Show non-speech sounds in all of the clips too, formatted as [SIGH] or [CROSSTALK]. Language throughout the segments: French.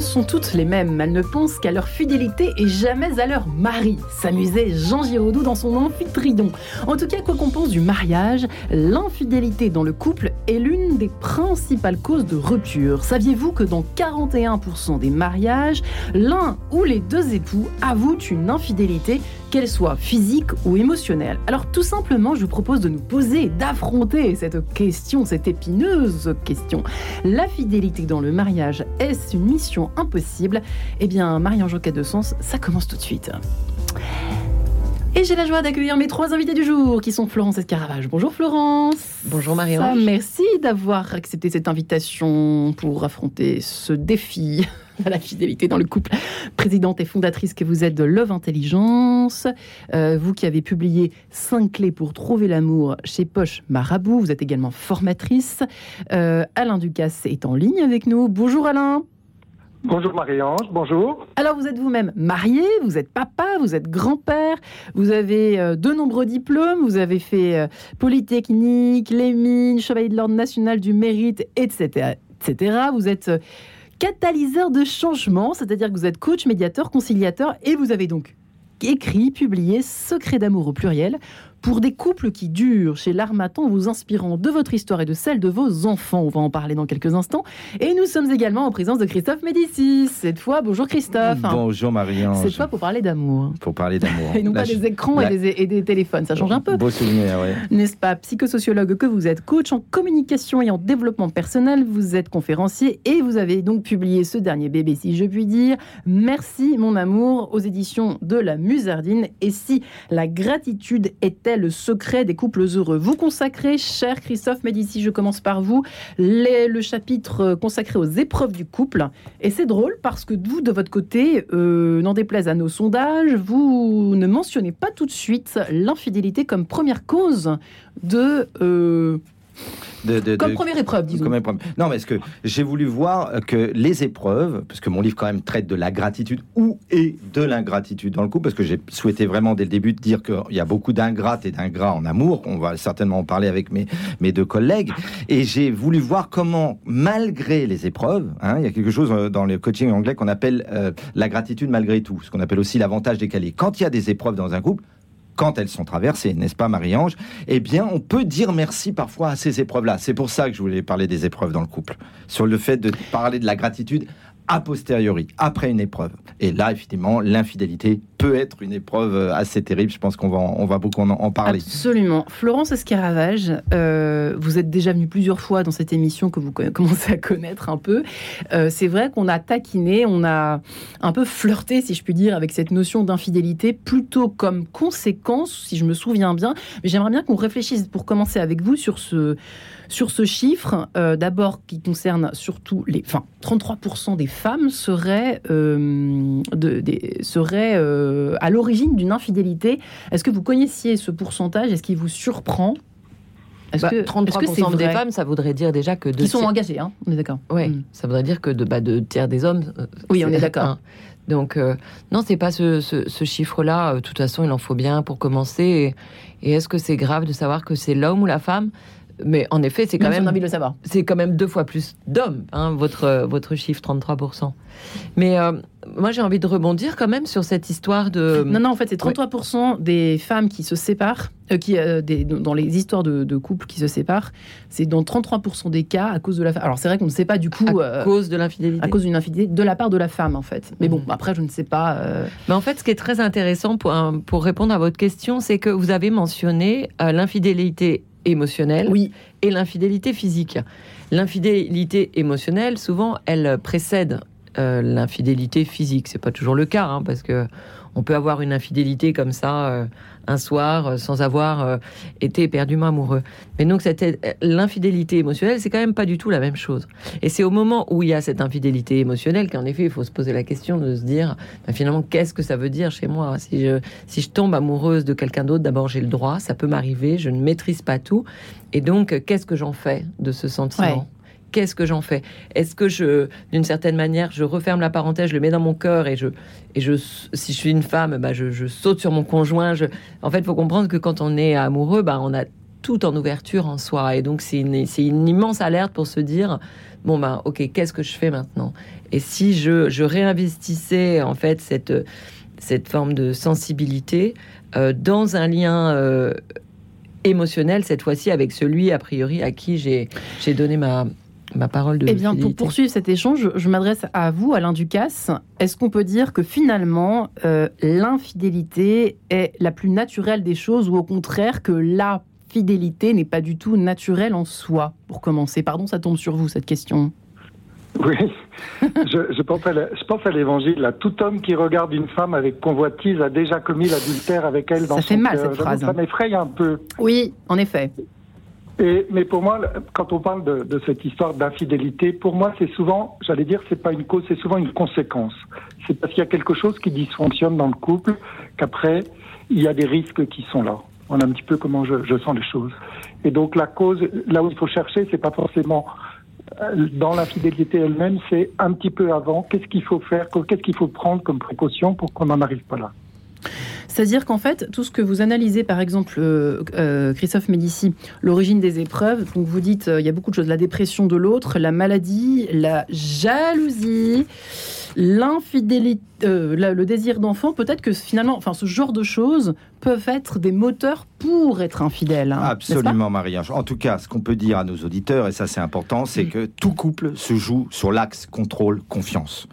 sont toutes les mêmes. Elles ne pensent qu'à leur fidélité et jamais à leur mari. S'amusait Jean Giraudoux dans son amphitryon. En tout cas, quoi qu'on pense du mariage, l'infidélité dans le couple est l'une des principales causes de rupture. Saviez-vous que dans 41% des mariages, l'un ou les deux époux avouent une infidélité, qu'elle soit physique ou émotionnelle Alors tout simplement, je vous propose de nous poser, d'affronter cette question, cette épineuse question. La fidélité dans le mariage, est-ce une mission impossible? Eh bien, Marie-Ange de Sens, ça commence tout de suite. Et j'ai la joie d'accueillir mes trois invités du jour, qui sont Florence Escaravage. Bonjour Florence. Bonjour Marie-Ange. Merci d'avoir accepté cette invitation pour affronter ce défi [LAUGHS] à la fidélité dans le couple. Présidente et fondatrice que vous êtes de Love Intelligence, euh, vous qui avez publié 5 clés pour trouver l'amour chez Poche Marabout, vous êtes également formatrice. Euh, Alain Ducasse est en ligne avec nous. Bonjour Alain. Bonjour Marie-Ange, bonjour. Alors vous êtes vous-même marié, vous êtes papa, vous êtes grand-père, vous avez euh, de nombreux diplômes, vous avez fait euh, Polytechnique, les mines, Chevalier de l'Ordre national du mérite, etc. etc. Vous êtes catalyseur de changement, c'est-à-dire que vous êtes coach, médiateur, conciliateur, et vous avez donc écrit, publié Secret d'amour au pluriel pour des couples qui durent chez l'Armatan, vous inspirant de votre histoire et de celle de vos enfants. On va en parler dans quelques instants. Et nous sommes également en présence de Christophe Médicis. Cette fois, bonjour Christophe. Bonjour Marianne. Cette fois pour parler d'amour. Pour parler d'amour. [LAUGHS] et non pas des écrans et, des, et, des, téléphones. Ça change un peu. Beau souvenir, oui. N'est-ce pas Psychosociologue que vous êtes, coach en communication et en développement personnel. Vous êtes conférencier et vous avez donc publié ce dernier bébé, si je puis dire. Merci, mon amour, aux éditions de la Musardine. Et si la gratitude était le secret des couples heureux. Vous consacrez, cher Christophe Médici, je commence par vous, le chapitre consacré aux épreuves du couple. Et c'est drôle parce que vous, de votre côté, euh, n'en déplaise à nos sondages, vous ne mentionnez pas tout de suite l'infidélité comme première cause de... Euh, comme première épreuve, disons. Non, mais est-ce que j'ai voulu voir que les épreuves, parce que mon livre quand même traite de la gratitude ou et de l'ingratitude dans le couple, parce que j'ai souhaité vraiment dès le début de dire qu'il y a beaucoup d'ingrates et d'ingrats en amour, on va certainement en parler avec mes, mes deux collègues, et j'ai voulu voir comment, malgré les épreuves, hein, il y a quelque chose euh, dans le coaching anglais qu'on appelle euh, la gratitude malgré tout, ce qu'on appelle aussi l'avantage décalé. Quand il y a des épreuves dans un couple, quand elles sont traversées, n'est-ce pas Marie-Ange? Eh bien, on peut dire merci parfois à ces épreuves-là. C'est pour ça que je voulais parler des épreuves dans le couple, sur le fait de parler de la gratitude a posteriori, après une épreuve. Et là, effectivement, l'infidélité peut être une épreuve euh, assez terrible. Je pense qu'on va, on va beaucoup en, parler. Absolument. Florence Escaravage, euh, vous êtes déjà venue plusieurs fois dans cette émission que vous [LAUGHS] commencez à connaître un peu. Euh, c'est vrai qu'on a taquiné, on a un peu flirté, si je puis dire, avec cette notion d'infidélité, plutôt comme conséquence, si je me souviens bien. Mais j'aimerais bien qu'on réfléchisse, pour commencer avec vous, sur ce sur ce chiffre, d'abord qui concerne surtout les, enfin, 33% des femmes seraient, de, seraient euh, à l'origine d'une infidélité. Est-ce que vous connaissiez ce pourcentage? Est-ce qu'il vous surprend? Est-ce bah, que 33% des femmes, ça voudrait dire déjà que de qui sont engagés, hein on est d'accord. Oui, mm. ça voudrait dire que de, bah, de tiers des hommes. oui, on est d'accord. Donc non, c'est pas ce, ce, chiffre-là. De toute façon, il en faut bien pour commencer. et est-ce que c'est grave de savoir que c'est l'homme ou la femme? Mais en effet, c'est quand même. envie de le savoir. C'est quand même deux fois plus d'hommes, hein, votre, votre chiffre, 33%. Mais euh, moi, j'ai envie de rebondir quand même sur cette histoire de. Non, non, en fait, c'est 33% des femmes qui se séparent, euh, qui, euh, des, dans les histoires de, de, couples qui se séparent, c'est dans 33% des cas à cause de la femme. Alors, c'est vrai qu'on ne sait pas du coup. À cause de l'infidélité. À cause d'une infidélité de la part de la femme, en fait. Mais bon, mm. après, je ne sais pas. Mais en fait, ce qui est très intéressant pour, pour répondre à votre question, c'est que vous avez mentionné l'infidélité émotionnelle oui. et l'infidélité physique. L'infidélité émotionnelle, souvent, elle précède euh, l'infidélité physique. C'est pas toujours le cas, hein, parce que on peut avoir une infidélité comme ça euh, un soir euh, sans avoir euh, été éperdument amoureux. Mais donc l'infidélité émotionnelle, c'est quand même pas du tout la même chose. Et c'est au moment où il y a cette infidélité émotionnelle qu'en effet, il faut se poser la question de se dire ben, finalement qu'est-ce que ça veut dire chez moi? Si je si je tombe amoureuse de quelqu'un d'autre, d'abord j'ai le droit, ça peut m'arriver, je ne maîtrise pas tout. Et donc qu'est-ce que j'en fais de ce sentiment? Qu'est-ce que j'en fais? Est-ce que je, d'une certaine manière, je referme la parenthèse, je le mets dans mon cœur et je, et je, si je suis une femme, bah je, saute sur mon conjoint. En fait, faut comprendre que quand on est amoureux, bah on a tout en ouverture en soi. Et donc, c'est une, c'est une immense alerte pour se dire bon, ben, ok, qu'est-ce que je fais maintenant? Et si je, je réinvestissais, en fait, cette, cette forme de sensibilité euh, dans un lien. euh, émotionnel cette fois-ci avec celui a priori à qui j'ai j'ai donné ma ma parole de Eh bien, pour poursuivre cet échange, je, m'adresse à vous, Alain Ducasse. Est-ce qu'on peut dire que finalement, euh, l'infidélité est la plus naturelle des choses ou au contraire que la fidélité n'est pas du tout naturelle en soi Pour commencer, pardon, ça tombe sur vous cette question. Oui, je, je pense à l'évangile. là. Tout homme qui regarde une femme avec convoitise a déjà commis l'adultère avec elle Ça dans fait son mal, cœur. cette phrase. Ça m'effraie un peu. Oui, en effet. Mais pour moi, quand on parle de, de cette histoire d'infidélité, pour moi, c'est souvent, j'allais dire, c'est pas une cause, c'est souvent une conséquence. C'est parce qu'il y a quelque chose qui dysfonctionne dans le couple qu'après, il y a des risques qui sont là. On a un petit peu comment je, je sens les choses. Et donc la cause, là où il faut chercher, c'est pas forcément euh, dans l'infidélité elle-même, c'est un petit peu avant. Qu'est-ce qu'il faut faire Qu'est-ce qu'il faut prendre comme précaution pour qu'on n'en arrive pas là? C'est-à-dire qu'en fait, tout ce que vous analysez, par exemple, euh, euh, Christophe Médici, l'origine des épreuves, donc vous dites, euh, il y a beaucoup de choses, la dépression de l'autre, la maladie, la jalousie, l'infidélité, euh, le désir d'enfant, peut-être que finalement, enfin, ce genre de choses peuvent être des moteurs pour être infidèle. hein, Absolument, Marie-Ange. En tout cas, ce qu'on peut dire à nos auditeurs, et ça c'est important, c'est Mm. que tout couple se joue sur l'axe contrôle-confiance.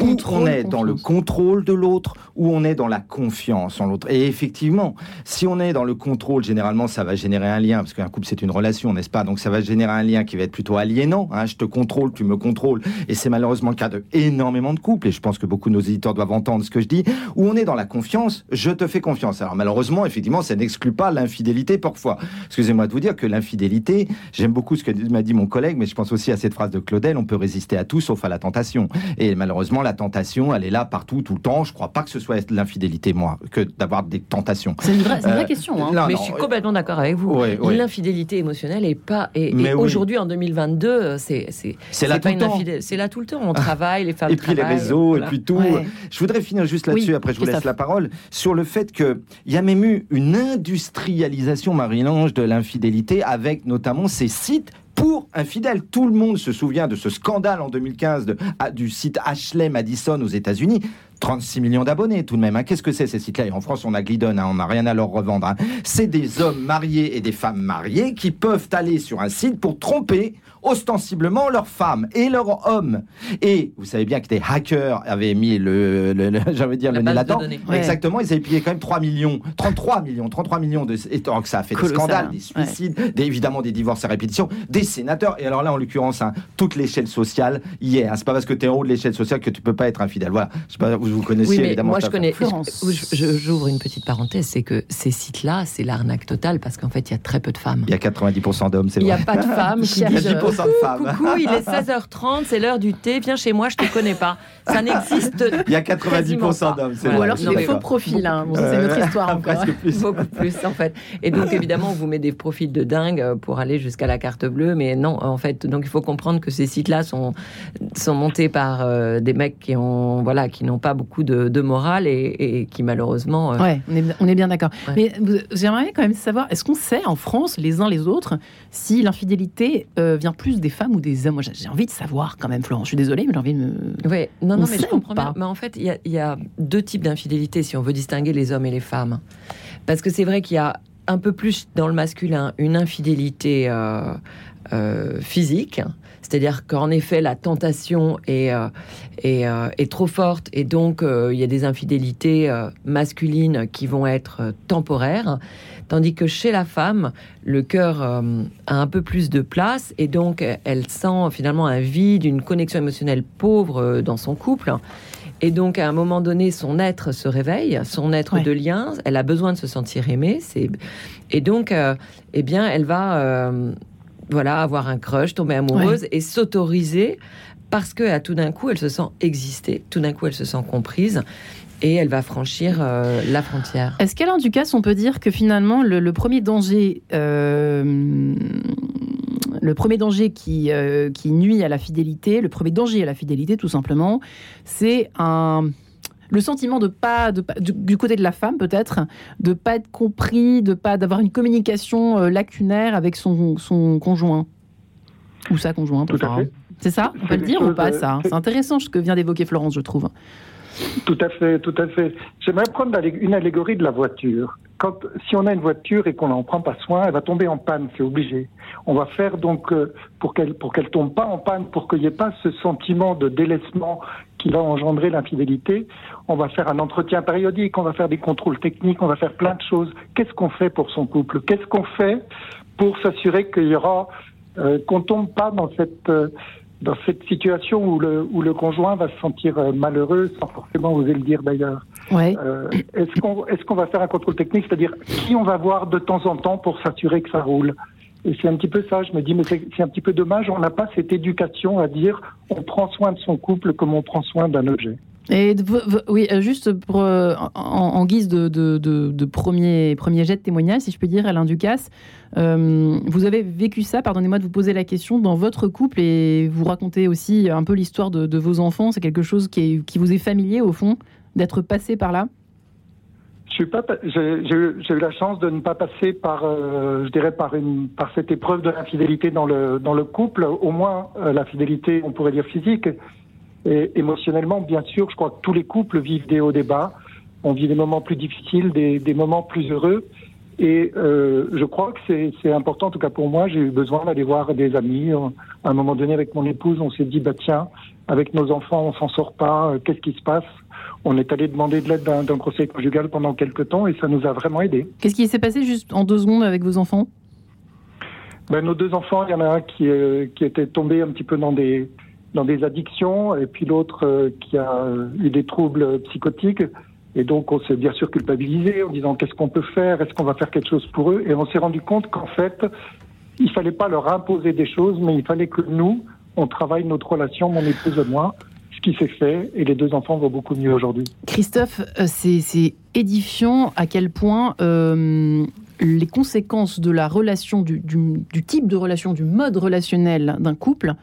Où on est dans le contrôle de l'autre, ou on est dans la confiance en l'autre. Et effectivement, si on est dans le contrôle, généralement, ça va générer un lien, parce qu'un couple c'est une relation, n'est-ce pas? Donc ça va générer un lien qui va être plutôt aliénant. hein. je te contrôle, tu me contrôles. Et c'est malheureusement le cas de énormément de couples, et je pense que beaucoup de nos éditeurs doivent entendre ce que je dis, où on est dans la confiance, je te fais confiance. Alors malheureusement, effectivement, ça n'exclut pas l'infidélité parfois. Excusez-moi de vous dire que l'infidélité, j'aime beaucoup ce que m'a dit mon collègue, mais je pense aussi à cette phrase de Claudel, on peut résister à tout sauf à la tentation. Et malheureusement, la tentation, elle est là partout, tout le temps. Je crois pas que ce soit l'infidélité, moi, que d'avoir des tentations. C'est une vraie, c'est une vraie Euh, question. hein. là, mais non, je suis euh, complètement d'accord avec vous. Ouais, ouais. L'infidélité émotionnelle est pas. Et, et Mais oui. aujourd'hui, en 2022, euh, c'est c'est C'est là tout le une temps. infidélité. C'est là tout le temps. On travaille, les femmes Et puis les travaillent, réseaux, voilà. et puis tout. Ouais. Je voudrais finir juste là-dessus, Oui, après je vous laisse la parole, sur le fait qu'il y a même eu une industrialisation, Marie-Lange, de l'infidélité, avec notamment ces sites pour infidèles. Tout le monde se souvient de ce scandale en 2015 de- ah, du site Ashley Madison aux États-Unis. 36 millions d'abonnés tout de même. hein. Qu'est-ce que c'est ces sites-là? En France, on a Glidon, hein, on n'a rien à leur revendre. hein. C'est des hommes mariés et des femmes mariées qui peuvent aller sur un site pour tromper ostensiblement leurs femmes et leurs hommes. Et vous savez bien que des hackers avaient mis le, le, le- [LAUGHS] j'allais dire La le nez là-dedans. Ouais. Exactement, ils avaient pillé quand même 3 millions, 33 millions, 33 millions de. Et donc que ça a fait Colossal, des scandales, des suicides, des- évidemment des divorces à répétition, des sénateurs. Et alors là, en l'occurrence, hein, toute l'échelle sociale y est. hein. C'est pas parce que tu es en haut de l'échelle sociale que tu peux pas être infidèle. Voilà. Je sais pas, vous, vous connaissez Oui, mais évidemment. moi je connais. J'ouvre une petite parenthèse, c'est que ces sites-là, c'est l'arnaque totale parce qu'en fait, il y a très peu de femmes. Il y a 90% d'hommes, c'est Il n'y vrai. a pas de [LAUGHS] femmes qui disent 10% de femmes. Coucou, il est 16h30, c'est l'heure du thé, viens chez moi, je te connais pas. Ça n'existe Il y a Quasiment 90% pas. d'hommes, c'est. Ou alors je c'est des faux profils. hein. Bon, c'est une autre Euh, histoire [LAUGHS] encore. presque plus. beaucoup plus en fait. Et donc [LAUGHS] évidemment, on vous met des profils de dingue euh, pour aller jusqu'à la carte bleue, mais non, en fait, donc il faut comprendre que ces sites-là sont sont montés par euh, des mecs qui ont voilà, qui n'ont pas beaucoup de, de morale et, et qui malheureusement euh, Ouais, on est, on est bien d'accord. Ouais. Mais j'aimerais quand même savoir, est-ce qu'on sait en France, les uns les autres, si l'infidélité euh, vient plus des femmes ou des hommes Moi, j'ai- envie de savoir quand même, Florent. Je suis désolée, mais j'ai envie de me. Ouais, non, On non, mais je comprends pas bien. Mais en fait, il y a, il y a deux types d'infidélité si on veut distinguer les hommes et les femmes. Parce que c'est vrai qu'il y a un peu plus dans le masculin une infidélité euh, euh, physique. C'est-à-dire qu'en effet, la tentation est, euh, est, euh, est trop forte et donc euh, il y a des infidélités masculines qui vont être temporaires. Tandis que chez la femme, le cœur euh, a un peu plus de place et donc elle sent finalement un vide, une connexion émotionnelle pauvre euh, dans son couple. Et donc à un moment donné, son être se réveille, son être Ouais. de lien, elle a besoin de se sentir aimée. C'est et donc, euh, eh bien, elle va euh, voilà avoir un crush, tomber amoureuse et s'autoriser parce que à tout d'un coup, elle se sent exister, tout d'un coup, elle se sent comprise et elle va franchir euh, la frontière. Est-ce qu'Alain Ducasse, on peut dire que finalement, le, le premier danger. euh, le premier danger qui, euh, qui nuit à la fidélité, le premier danger à la fidélité, tout simplement, c'est un, le sentiment de pas, de, du, côté de la femme peut-être, de pas être compris, de pas d'avoir une communication euh, lacunaire avec son, son conjoint ou sa conjointe. Tout à fait. C'est ça? On peut le dire ou pas ça? C'est intéressant ce que vient d'évoquer Florence, je trouve. Tout à fait, tout à fait. J'aimerais prendre une allégorie de la voiture. Si on a une voiture et qu'on n'en prend pas soin, elle va tomber en panne, c'est obligé. On va faire donc euh, pour qu'elle pour tombe pas en panne, pour qu'il n'y ait pas ce sentiment de délaissement qui va engendrer l'infidélité. On va faire un entretien périodique, on va faire des contrôles techniques, on va faire plein de choses. Qu'est-ce qu'on fait pour son couple? Qu'est-ce qu'on fait pour s'assurer qu'il y aura euh, qu'on tombe pas dans cette euh, dans cette situation où le, où le conjoint va se sentir euh, malheureux sans forcément oser le dire d'ailleurs. Ouais. Euh, est-ce qu'on est-ce qu'on va faire un contrôle technique, c'est-à-dire qui on va voir de temps en temps pour s'assurer que ça roule? Et c'est un petit peu ça. Je me dis mais c'est un petit peu dommage. On n'a pas cette éducation à dire on prend soin de son couple comme on prend soin d'un objet. Et oui, euh, juste euh, en, guise de, premier, jet de témoignage, si je peux dire, Alain Ducasse, euh, vous avez vécu ça, pardonnez-moi de vous poser la question, dans votre couple et vous racontez aussi un peu l'histoire de, vos enfants. C'est quelque chose qui, vous est familier au fond, d'être passé par là? J'ai eu la chance de ne pas passer par, je dirais, par, cette épreuve de l'infidélité dans le, couple, au moins la fidélité, on pourrait dire physique, et émotionnellement, bien sûr, je crois que tous les couples vivent des hauts, des bas. On vit des moments plus difficiles, des, des moments plus heureux. Et euh, je crois que c'est important, en tout cas pour moi, j'ai eu besoin d'aller voir des amis. À un moment donné, avec mon épouse, on s'est dit, bah tiens, avec nos enfants, on s'en sort pas, euh, qu'est-ce qui se passe? On est allé demander de l'aide d'un conseil conjugal pendant quelques temps et ça nous a vraiment aidés. Qu'est-ce qui s'est passé juste en deux secondes avec vos enfants? Ben, Nos deux enfants, il y en a un qui, euh, qui était tombé un petit peu dans des dans des addictions, et puis l'autre euh, qui a eu des troubles psychotiques. Et donc, on s'est bien sûr culpabilisé en disant qu'est-ce qu'on peut faire, est-ce qu'on va faire quelque chose pour eux? Et on s'est rendu compte qu'en fait, il fallait pas leur imposer des choses, mais il fallait que nous, on travaille notre relation, mon épouse et moi, ce qui s'est fait, et les deux enfants vont beaucoup mieux aujourd'hui. Christophe, euh, c'est édifiant à quel point euh, les conséquences de la relation, du, du, type de relation, du mode relationnel d'un couple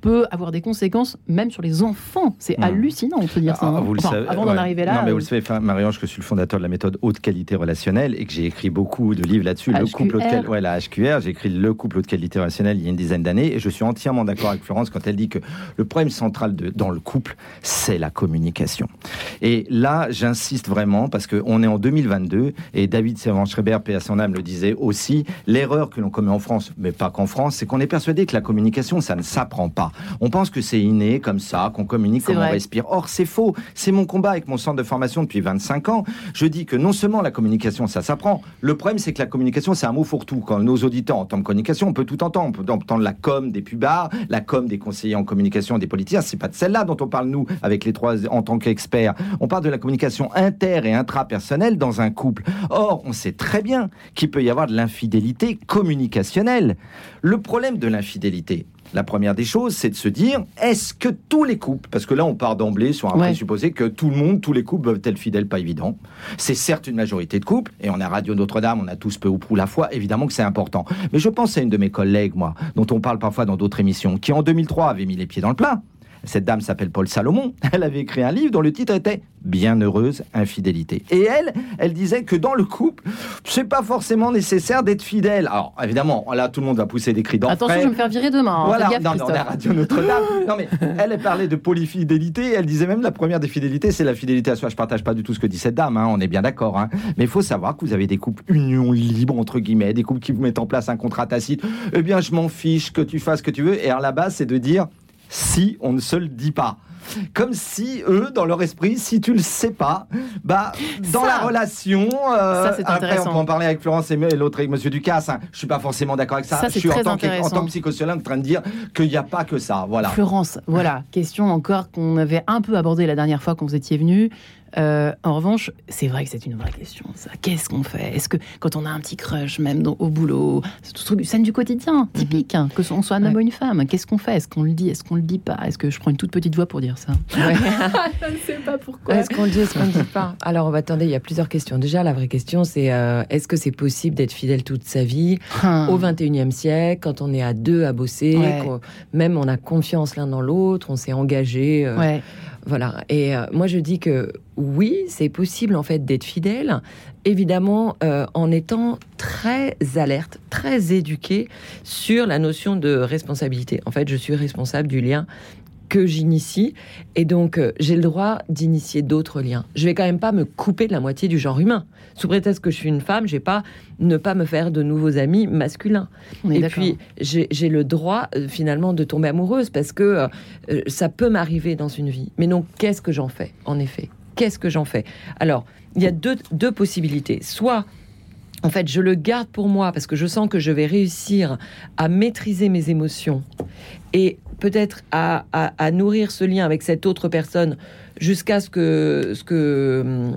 peut avoir des conséquences même sur les enfants. C'est hmm. hallucinant, on peut dire ça. Ah, hein. vous le savez, avant d'en arriver là. Non, mais vous le savez, Marie-Ange, que je suis le fondateur de la méthode haute qualité relationnelle et que j'ai écrit beaucoup de livres là-dessus. Le couple haute ouais, la HQR, j'ai écrit le couple haute qualité relationnelle il y a une dizaine d'années et je suis entièrement d'accord avec Florence quand elle dit que le problème central de, dans le couple, c'est la communication. Et là, j'insiste vraiment parce qu'on est en 2022 et David Servan-Schreiber, paix à son âme, le disait aussi. L'erreur que l'on commet en France, mais pas qu'en France, c'est qu'on est persuadé que la communication, ça ne s'apprend pas. On pense que c'est inné, comme ça, qu'on communique, comme on respire. Or, c'est faux. C'est mon combat avec mon centre de formation depuis 25 ans. Je dis que non seulement la communication, ça s'apprend. Le problème, c'est que la communication, c'est un mot fourre-tout. Quand nos auditeurs entendent communication, on peut tout entendre. On peut entendre la com des pubards, la com des conseillers en communication des politiciens. C'est pas de celle-là dont on parle, nous, avec les trois, en tant qu'experts. On parle de la communication inter- et intrapersonnelle dans un couple. Or, on sait très bien qu'il peut y avoir de l'infidélité communicationnelle. Le problème de l'infidélité, la première des choses, c'est de se dire, est-ce que tous les couples, parce que là on part d'emblée sur un présupposé que tout le monde, tous les couples peuvent être fidèles, pas évident. C'est certes une majorité de couples, et on a Radio Notre-Dame, on a tous peu ou prou la foi, évidemment que c'est important. Mais je pense à une de mes collègues, moi, dont on parle parfois dans d'autres émissions, qui en 2003 avait mis les pieds dans le plat. Cette dame s'appelle Paul Salomon. [LAUGHS] Elle avait écrit un livre dont le titre était Bienheureuse infidélité. Et elle, elle disait que dans le couple, c'est pas forcément nécessaire d'être fidèle. Alors évidemment, là tout le monde va pousser des cris d'enfant. Attention, je vais me faire virer demain. Hein. Voilà, non, non, la radio Notre-Dame. [LAUGHS] non mais elle, elle parlait de polyfidélité. Elle disait même la première des fidélités, c'est la fidélité à soi. Je partage pas du tout ce que dit cette dame. Hein, on est bien d'accord. Hein. Mais il faut savoir que vous avez des couples union libre entre guillemets, des couples qui vous mettent en place un contrat tacite. Eh bien, je m'en fiche que tu fasses ce que tu veux. Et à la base, c'est de dire si on ne se le dit pas. Comme si eux, dans leur esprit, si tu le sais pas, bah dans la relation, euh, après on peut en parler avec Florence et l'autre avec Monsieur Ducasse. Hein, je suis pas forcément d'accord avec ça. je suis en tant, que, en tant, que, psychosociologue en train de dire qu'il n'y a pas que ça. Voilà. Florence, voilà question encore qu'on avait un peu abordée la dernière fois quand vous étiez venu. Euh, en revanche, c'est vrai que c'est une vraie question. Ça, qu'est-ce qu'on fait? Est-ce que quand on a un petit crush, même au boulot, c'est tout truc, scène du quotidien, mhm. typique, hein, que on soit un homme ou une femme, qu'est-ce qu'on fait? Est-ce qu'on le dit? Est-ce qu'on le dit pas? Est-ce que je prends une toute petite voix pour dire ça? [LAUGHS] Je ne sais pas pourquoi. Est-ce qu'on le dit Est-ce qu'on le dit pas? Alors, on va attendre. Il y a plusieurs questions. Déjà, la vraie question, c'est euh, est-ce que c'est possible d'être fidèle toute sa vie hum. au 21e siècle, quand on est à deux à bosser, même on a confiance l'un dans l'autre, on s'est engagé. Euh, Voilà. Et euh, moi, je dis que oui, c'est possible en fait d'être fidèle, évidemment euh, en étant très alerte, très éduqué sur la notion de responsabilité. En fait, je suis responsable du lien que j'initie et donc euh, j'ai le droit d'initier d'autres liens. Je vais quand même pas me couper de la moitié du genre humain. Sous prétexte que je suis une femme, j'ai pas ne pas me faire de nouveaux amis masculins. Et puis j'ai le droit euh, finalement de tomber amoureuse parce que euh, ça peut m'arriver dans une vie. Mais donc qu'est-ce que j'en fais en effet? Qu'est-ce que j'en fais? Alors il y a deux, deux possibilités. Soit en fait, je le garde pour moi parce que je sens que je vais réussir à maîtriser mes émotions et peut-être à, nourrir ce lien avec cette autre personne jusqu'à ce que, ce que euh,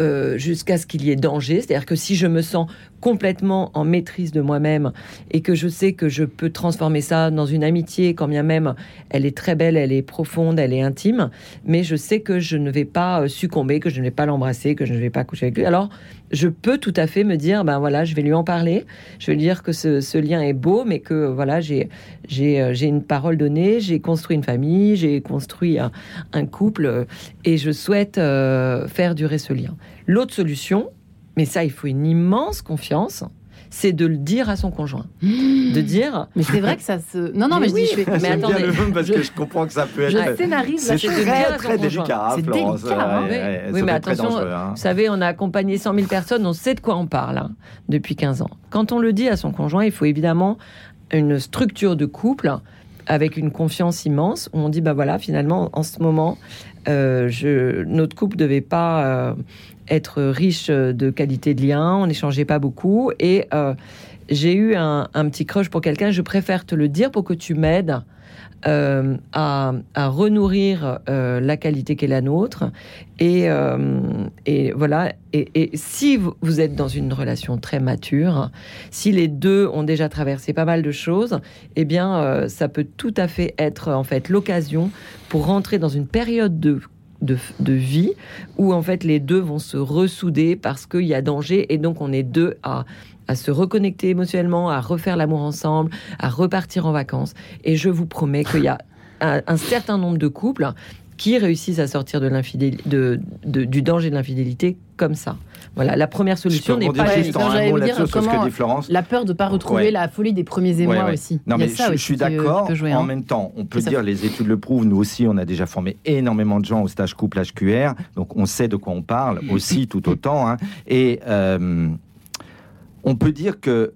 euh, jusqu'à ce qu'il y ait danger. C'est-à-dire que si je me sens complètement en maîtrise de moi-même et que je sais que je peux transformer ça dans une amitié, quand bien même elle est très belle, elle est profonde, elle est intime, mais je sais que je ne vais pas euh, succomber, que je ne vais pas l'embrasser, que je ne vais pas coucher avec lui. Alors, je peux tout à fait me dire, ben voilà, je vais lui en parler, je vais lui dire que ce, lien est beau, mais que voilà, j'ai j'ai j'ai une parole donnée, j'ai construit une famille, j'ai construit un, couple et je souhaite euh, faire durer ce lien. L'autre solution, mais ça, il faut une immense confiance c'est de le dire à son conjoint. Mmh. De dire. Mais c'est vrai que ça se. Non, non, mais, je dis. Je Mais attendez. parce que je comprends que ça peut être. Je scénarise C'est très, très délicat, C'est délicat. Hein. oui, mais attention, hein. vous savez, on a accompagné 100 000 personnes, on sait de quoi on parle hein, depuis 15 ans. Quand on le dit à son conjoint, il faut évidemment une structure de couple avec une confiance immense où on dit bah voilà finalement en ce moment euh, je, notre couple devait pas euh, être riche de qualité de lien, on n'échangeait pas beaucoup et euh, j'ai eu un, petit crush pour quelqu'un. Je préfère te le dire pour que tu m'aides euh, à, renourrir euh, la qualité qu'est la nôtre. Et, euh, et voilà. Et, et, si vous êtes dans une relation très mature, si les deux ont déjà traversé pas mal de choses, eh bien, ça peut tout à fait être en fait l'occasion pour rentrer dans une période de de, vie où en fait les deux vont se ressouder parce qu'il y a danger et donc on est deux à, à se reconnecter émotionnellement, à refaire l'amour ensemble, à repartir en vacances. Et je vous promets qu'il y a un, certain nombre de couples qui réussissent à sortir de de, de, du danger de l'infidélité comme ça. Voilà, la première solution n'est pas juste en un mot sur ce que dit Florence. La peur de ne pas retrouver la folie des premiers émois aussi. Non, mais je, suis d'accord. En hein. même temps, on peut dire, les études le prouvent, nous aussi, on a déjà formé énormément de gens au stage couple HQR, donc on sait de quoi on parle [LAUGHS] aussi tout autant. Hein. Et euh, on peut dire que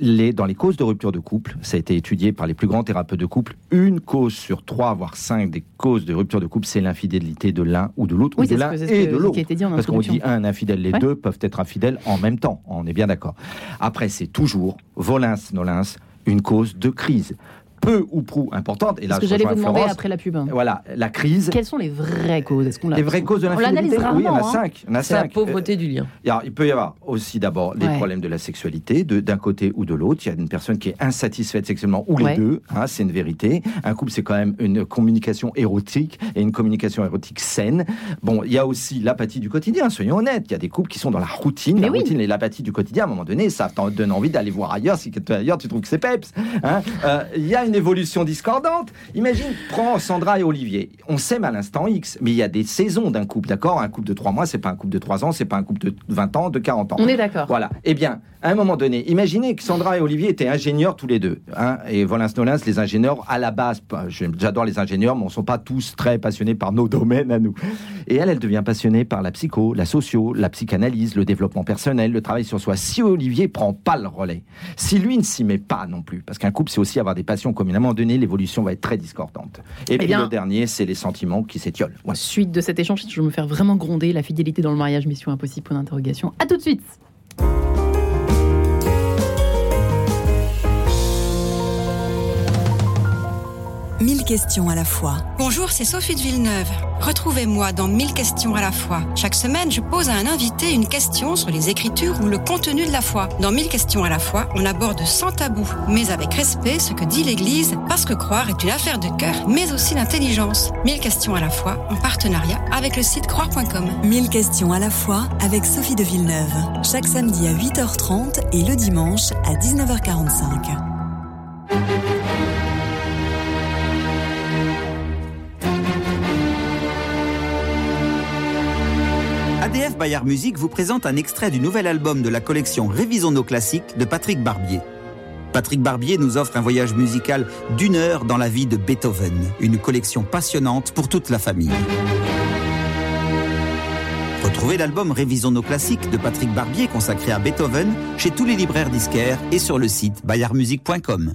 les, dans les causes de rupture de couple, ça a été étudié par les plus grands thérapeutes de couple, une cause sur trois, voire cinq des causes de rupture de couple, c'est l'infidélité de l'un ou de l'autre, ou de l'un et de l'autre. Parce qu'on dit un infidèle, les deux peuvent être infidèles en même temps, on est bien d'accord. Après, c'est toujours, volins, nolins, une cause de crise peu ou prou importante. Et là, ce que j'allais vous demander après la pub. Hein. Voilà, la crise. Quelles sont les vraies causes? Est-ce qu'on Les vraies causes de l'infidélité? Oui, il y en a hein. cinq. C'est la pauvreté du lien. Alors, il peut y avoir aussi d'abord les problèmes de la sexualité, d'un côté ou de l'autre. Il y a une personne qui est insatisfaite sexuellement, ou les deux, hein, c'est une vérité. Un couple, c'est quand même une communication érotique et une communication érotique saine. Bon, il y a aussi l'apathie du quotidien, soyons honnêtes. Il y a des couples qui sont dans la routine. la routine et l'apathie du quotidien, à un moment donné, ça te donne envie d'aller voir ailleurs. Si ailleurs, tu trouves que c'est peps. Euh, il y a une évolution discordante Imagine, prends Sandra et Olivier. On s'aime à l'instant X, mais il y a des saisons d'un couple, d'accord? Un couple de 3 mois, c'est pas un couple de 3 ans, c'est pas un couple de 20 ans, de 40 ans. On est d'accord. Voilà. Eh bien, à un moment donné, imaginez que Sandra et Olivier étaient ingénieurs tous les deux. Hein, et Volins Nolins, les ingénieurs, à la base, j'adore les ingénieurs, mais on ne sont pas tous très passionnés par nos domaines à nous. Et elle, elle devient passionnée par la psycho, la socio, la psychanalyse, le développement personnel, le travail sur soi. Si Olivier prend pas le relais, si lui ne s'y met pas non plus, parce qu'un couple, c'est aussi avoir des passions communes, à un moment donné, l'évolution va être très discordante. Et eh puis le dernier, c'est les sentiments qui s'étiolent. Suite de cet échange, je vais me faire vraiment gronder la fidélité dans le mariage, mission impossible, point d'interrogation. À tout de suite 1000 questions à la fois. Bonjour, c'est Sophie de Villeneuve. Retrouvez-moi dans 1000 questions à la fois. Chaque semaine, je pose à un invité une question sur les écritures ou le contenu de la foi. Dans 1000 questions à la fois, on aborde sans tabou, mais avec respect, ce que dit l'Église, parce que croire est une affaire de cœur, mais aussi d'intelligence. 1000 questions à la fois, en partenariat avec le site croire.com. 1000 questions à la fois avec Sophie de Villeneuve. Chaque samedi à 8h30 et le dimanche à 19h45. Bayard Musique vous présente un extrait du nouvel album de la collection Révisons nos classiques de Patrick Barbier. Patrick Barbier nous offre un voyage musical d'une heure dans la vie de Beethoven, une collection passionnante pour toute la famille. Retrouvez l'album Révisons nos classiques de Patrick Barbier consacré à Beethoven chez tous les libraires disquaires et sur le site bayardmusique.com.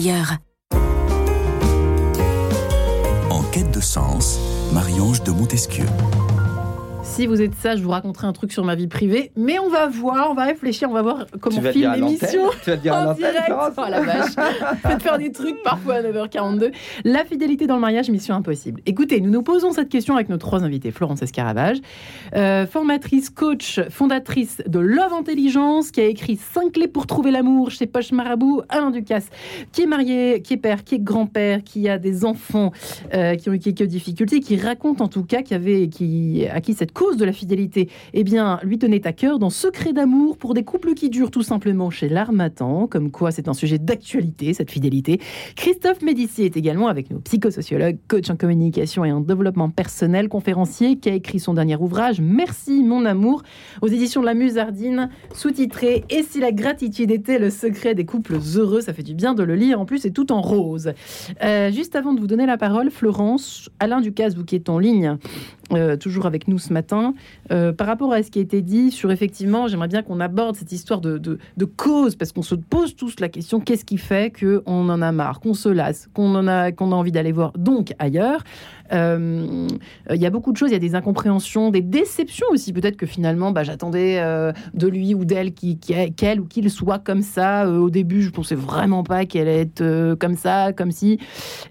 En quête de sens, Marie-Ange de Montesquieu. Si vous êtes sage, je vous raconterai un truc sur ma vie privée. Mais on va voir, on va réfléchir, on va voir comment vas filme l'émission. Tu vas dire en direct. Oh la vache. [LAUGHS] Faites faire des trucs parfois à 9h42. La fidélité dans le mariage, mission impossible. Écoutez, nous nous posons cette question avec nos trois invités. Florence Escaravage, euh, formatrice, coach, fondatrice de Love Intelligence, qui a écrit 5 clés pour trouver l'amour chez Poche Marabout. Alain Ducasse, qui est marié, qui est père, qui est grand-père, qui a des enfants euh, qui ont eu quelques difficultés, qui raconte en tout cas qui avait, qui, à qui cette cause de la fidélité eh bien, lui tenait à cœur dans Secret d'amour pour des couples qui durent tout simplement chez l'Armatan, comme quoi c'est un sujet d'actualité, cette fidélité. Christophe Médici est également avec nous, psychosociologue, coach en communication et en développement personnel, conférencier, qui a écrit son dernier ouvrage Merci mon amour aux éditions de la Musardine, sous-titré Et si la gratitude était le secret des couples heureux, ça fait du bien de le lire, en plus c'est tout en rose. Euh, juste avant de vous donner la parole, Florence, Alain Ducasse, vous qui êtes en ligne, euh, toujours avec nous ce matin. Euh, par rapport à ce qui a été dit sur effectivement, j'aimerais bien qu'on aborde cette histoire de, de, cause, parce qu'on se pose tous la question qu'est-ce qui fait qu'on en a marre, qu'on se lasse, qu'on en a, qu'on a envie d'aller voir donc ailleurs? Euh, Il y a beaucoup de choses, il y a des incompréhensions, des déceptions aussi. Peut-être que finalement, bah, j'attendais euh, de lui ou d'elle qu'elle ou qu'il soit comme ça. Euh, au début, je pensais vraiment pas qu'elle allait être comme ça, comme si.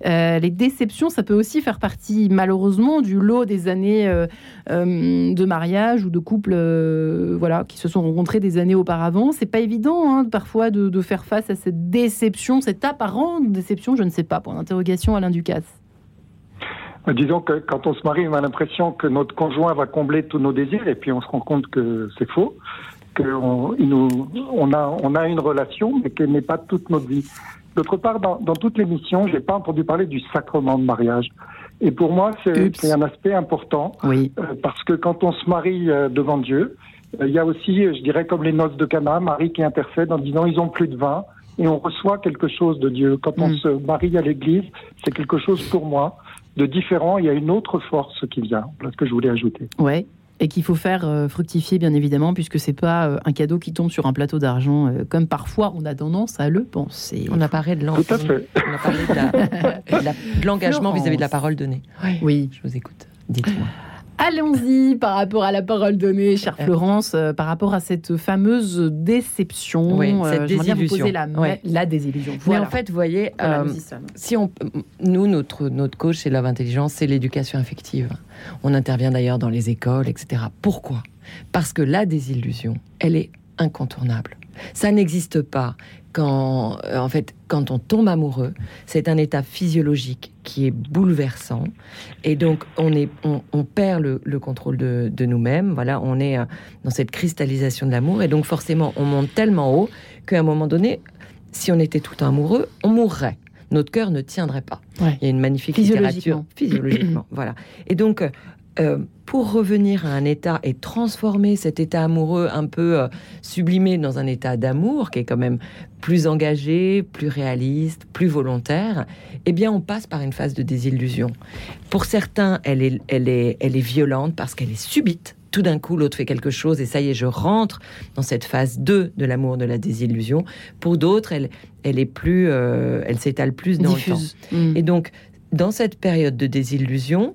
Les déceptions, ça peut aussi faire partie, malheureusement, du lot des années de mariage ou de couples euh, voilà, qui se sont rencontrés des années auparavant. C'est pas évident, hein, parfois, de, de faire face à cette déception, cette apparente déception, je ne sais pas, pour l'interrogation Alain Ducasse. Euh, Disons que quand on se marie, on a l'impression que notre conjoint va combler tous nos désirs, et puis on se rend compte que c'est faux, qu'on on a, on a une relation, mais qu'elle n'est pas toute notre vie. D'autre part, dans, dans toute l'émission, j'ai pas entendu parler du sacrement de mariage. Et pour moi, c'est un aspect important, Oui. euh, parce que quand on se marie euh, devant Dieu, euh, il y a aussi, je dirais, comme les noces de Cana, Marie qui intercède en disant ils ont plus de vin, et on reçoit quelque chose de Dieu. Quand on Mm. se marie à l'église, c'est quelque chose pour moi de différent. Il y a une autre force qui vient. Voilà ce que je voulais ajouter. Ouais. Et qu'il faut faire euh, fructifier, bien évidemment, puisque c'est pas euh, un cadeau qui tombe sur un plateau d'argent, euh, comme parfois on a tendance à le penser. On a parlé de l'engagement vis-à-vis de la parole donnée. Oui. Je vous écoute. Dites-moi. Allons-y par rapport à la parole donnée, chère Euh. Florence, euh, par rapport à cette fameuse déception. Oui, euh, cette vous désillusion. poser la, Ouais. la désillusion. Mais en fait, vous voyez, Voilà, euh, si on, nous, notre, notre coach chez Love Intelligence, c'est l'éducation affective. On intervient d'ailleurs dans les écoles, etc. Pourquoi? Parce que la désillusion, elle est incontournable. Ça n'existe pas quand, euh, en fait, quand on tombe amoureux. C'est un état physiologique qui est bouleversant, et donc on est, on, on perd le, le contrôle de, de nous-mêmes. Voilà, on est euh, dans cette cristallisation de l'amour, et donc forcément, on monte tellement haut qu'à un moment donné, si on était tout amoureux, on mourrait. Notre cœur ne tiendrait pas. Ouais. Il y a une magnifique Physiologiquement. littérature physiologiquement. [CLEARS THROAT] voilà. Et donc, euh, pour revenir à un état et transformer cet état amoureux un peu euh, sublimé dans un état d'amour qui est quand même plus engagé, plus réaliste, plus volontaire, eh bien, on passe par une phase de désillusion. Pour certains, elle est, elle est, elle est violente parce qu'elle est subite. Tout d'un coup, l'autre fait quelque chose et ça y est, je rentre dans cette phase 2 de l'amour, de la désillusion. Pour d'autres, elle, elle est plus, euh, elle s'étale plus dans le temps. Diffuse. Mm. Et donc, dans cette période de désillusion,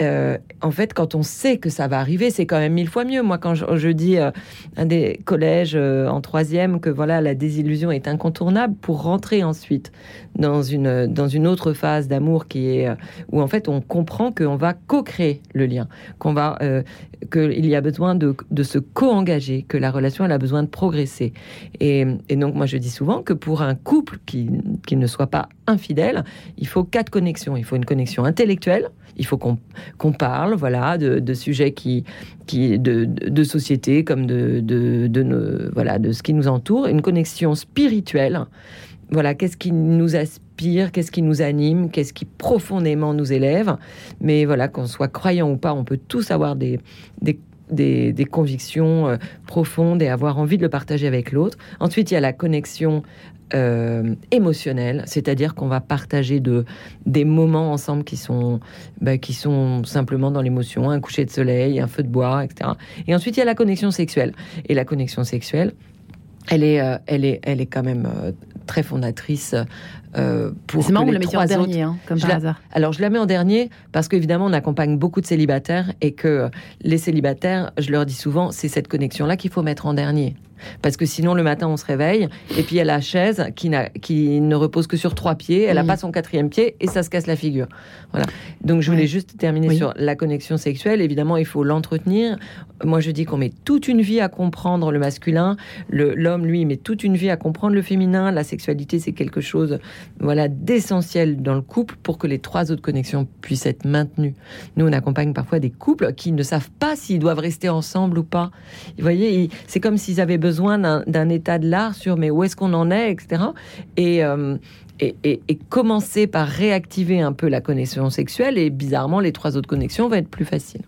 euh, en fait, quand on sait que ça va arriver, c'est quand même mille fois mieux. Moi, quand je, dis à un des collèges en troisième que voilà, la désillusion est incontournable pour rentrer ensuite dans une, dans une autre phase d'amour qui est où en fait on comprend qu'on va co-créer le lien, qu'on va qu'il y a besoin de, de se co-engager, que la relation elle a besoin de progresser. Et, et, donc moi je dis souvent que pour un couple qui, qui ne soit pas infidèle, il faut quatre connexions. Il faut une connexion intellectuelle, il faut qu'on parle, voilà, de, de, sujets qui, qui de, de société comme de, de, de, voilà, de ce qui nous entoure, une connexion spirituelle. Voilà, qu'est-ce qui nous aspire, qu'est-ce qui nous anime, qu'est-ce qui profondément nous élève. Mais voilà, qu'on soit croyant ou pas, on peut tous avoir des, des des, convictions euh, profondes et avoir envie de le partager avec l'autre. Ensuite, il y a la connexion euh, émotionnelle, c'est-à-dire qu'on va partager de, des moments ensemble qui sont, bah, qui sont simplement dans l'émotion, un coucher de soleil, un feu de bois, etc. Et ensuite, il y a la connexion sexuelle. Et la connexion sexuelle, elle est, euh, elle est, elle est quand même euh, très fondatrice euh, pour C'est marrant, vous la mettez en dernier, hein, comme Je par la- hasard. Alors, je la mets en dernier parce qu'évidemment, on accompagne beaucoup de célibataires et que les célibataires, je leur dis souvent, c'est cette connexion-là qu'il faut mettre en dernier. Parce que sinon, le matin, on se réveille et puis y a la chaise qui, n'a- qui ne repose que sur trois pieds, elle n'a pas son quatrième pied et ça se casse la figure. Voilà. Donc, je voulais Ouais. juste terminer Oui. sur la connexion sexuelle. Évidemment, il faut l'entretenir. Moi, je dis qu'on met toute une vie à comprendre le masculin. Le- L'homme, lui, met toute une vie à comprendre le féminin. La sexualité, c'est quelque chose voilà, d'essentiel dans le couple pour que les trois autres connexions puissent être maintenues. Nous, on accompagne parfois des couples qui ne savent pas s'ils doivent rester ensemble ou pas. Vous voyez, c'est comme s'ils avaient besoin d'un état de l'art sur mais où est-ce qu'on en est, etc. Et, euh, et, et- et commencer par réactiver un peu la connexion sexuelle et bizarrement, les trois autres connexions vont être plus faciles.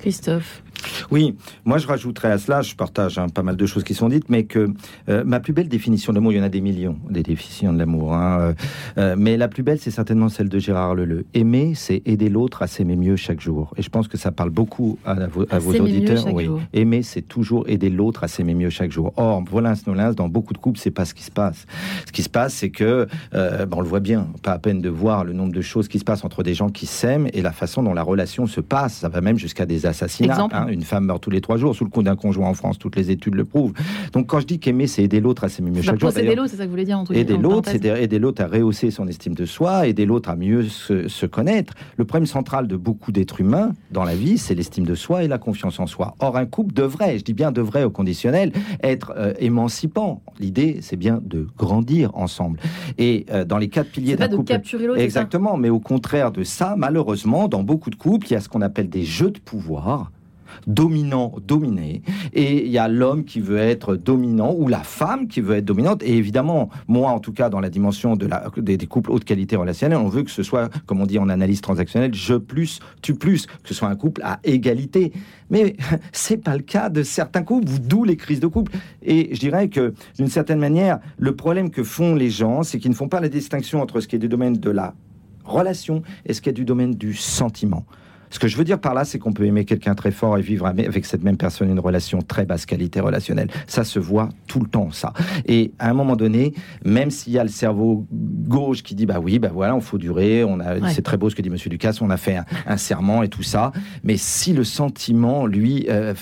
Christophe. Oui, moi je rajouterais à cela, je partage hein, pas mal de choses qui sont dites, mais que euh, ma plus belle définition de l'amour, il y en a des millions, des définitions de l'amour, hein, euh, euh, mais la plus belle c'est certainement celle de Gérard Leleu. Aimer, c'est aider l'autre à s'aimer mieux chaque jour. Et je pense que ça parle beaucoup à, vos, à À vos s'aimer mieux auditeurs. oui. Aimer, c'est toujours aider l'autre à s'aimer mieux chaque jour. Or, voilà, Nolins, dans beaucoup de couples, c'est pas ce qui se passe. Ce qui se passe, c'est que, euh, ben, on le voit bien, pas à peine de voir le nombre de choses qui se passent entre des gens qui s'aiment et la façon dont la relation se passe. Ça va même jusqu'à des assassinats. Exemple. hein. Une femme meurt tous les trois jours sous le coup d'un conjoint en France. Toutes les études le prouvent. Donc, quand je dis qu'aimer, c'est aider l'autre à s'aimer mieux chaque jour. d'ailleurs, l'autre, c'est ça que vous voulez dire entre Aider l'autre, c'est aider l'autre à rehausser son estime de soi, aider l'autre à mieux se, se connaître. Le problème central de beaucoup d'êtres humains dans la vie, c'est l'estime de soi et la confiance en soi. Or, un couple devrait, je dis bien devrait au conditionnel, être euh, émancipant. L'idée, c'est bien de grandir ensemble. Et euh, dans les quatre piliers d'un de couple. Exactement, mais au contraire de ça, malheureusement, dans beaucoup de couples, il y a ce qu'on appelle des jeux de pouvoir dominant, dominé, et il y a l'homme qui veut être dominant ou la femme qui veut être dominante. Et évidemment, moi, en tout cas, dans la dimension de la, des, couples haute qualité relationnelle, on veut que ce soit, comme on dit en analyse transactionnelle, je plus, tu plus, que ce soit un couple à égalité. Mais [LAUGHS] c'est pas le cas de certains couples, d'où les crises de couple. Et je dirais que, d'une certaine manière, le problème que font les gens, c'est qu'ils ne font pas la distinction entre ce qui est du domaine de la relation et ce qui est du domaine du sentiment. Ce que je veux dire par là, c'est qu'on peut aimer quelqu'un très fort et vivre avec cette même personne une relation très basse qualité relationnelle. Ça se voit tout le temps, ça. Et à un moment donné, même s'il y a le cerveau gauche qui dit bah oui, bah voilà, on faut durer, on a, Ouais. c'est très beau ce que dit Monsieur Ducasse, on a fait un, un serment et tout ça. Mais si le sentiment, lui, euh,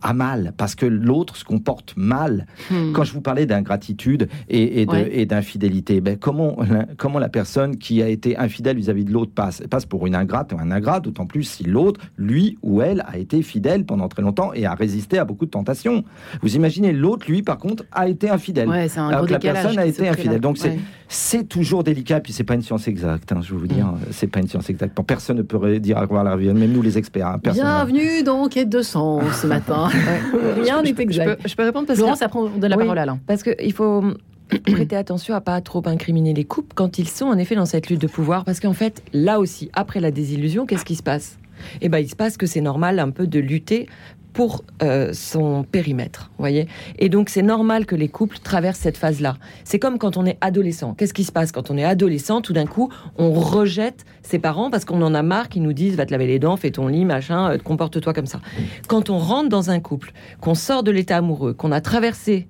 a, mal, parce que l'autre se comporte mal, Hmm. quand je vous parlais d'ingratitude et, Ouais. d'infidélité, ben comment, la- comment la personne qui a été infidèle vis-à-vis de l'autre passe Passe pour une ingrate ou un ingrat, d'autant plus si l'autre, lui ou elle, a été fidèle pendant très longtemps et a résisté à beaucoup de tentations. Vous imaginez, l'autre, lui, par contre, a été infidèle. Ouais, c'est un Alors que la personne a été infidèle. Donc c'est Ouais. c'est toujours délicat, puis c'est pas une science exacte. hein, je vais vous dire, Mm. c'est pas une science exacte. Bon, Personne ne peut dire à quoi la vie, même nous les experts. hein, personne. Bienvenue dans Quête de sens ce matin. [LAUGHS] Rien n'est Je peux- exact. Je peux, je peux répondre parce que ça prend de la Oui. parole Alain. Parce qu'il faut [COUGHS] prêter attention à pas trop incriminer les couples quand ils sont en effet dans cette lutte de pouvoir. Parce qu'en fait, là aussi, après la désillusion, qu'est-ce qui se passe? Eh ben, il se passe que c'est normal un peu de lutter pour euh, son périmètre, voyez? Et donc c'est normal que les couples traversent cette phase-là. C'est comme quand on est adolescent. Qu'est-ce qui se passe? Quand on est adolescent Tout d'un coup, on rejette ses parents parce qu'on en a marre qu'ils nous disent va te laver les dents, fais ton lit, machin, euh, comporte-toi comme ça. Quand on rentre dans un couple, qu'on sort de l'état amoureux, qu'on a traversé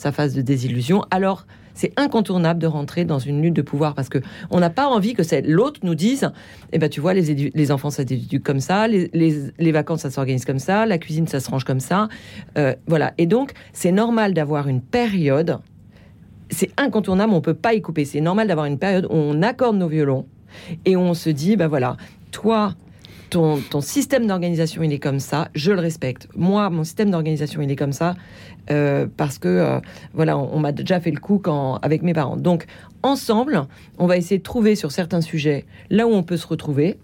sa phase de désillusion, alors c'est incontournable de rentrer dans une lutte de pouvoir parce que on n'a pas envie que l'autre nous dise, eh ben tu vois, les, les enfants ça s'éduquent comme ça, les, les, vacances ça s'organise comme ça, la cuisine ça se range comme ça, euh, voilà. Et donc c'est normal d'avoir une période, c'est incontournable, on peut pas y couper. C'est normal d'avoir une période où on accorde nos violons et on se dit, ben voilà, toi ton, système d'organisation, il est comme ça, je le respecte. Moi, mon système d'organisation, il est comme ça, euh, parce que, euh, voilà, on, m'a déjà fait le coup quand, avec mes parents. Donc, ensemble, on va essayer de trouver sur certains sujets là où on peut se retrouver.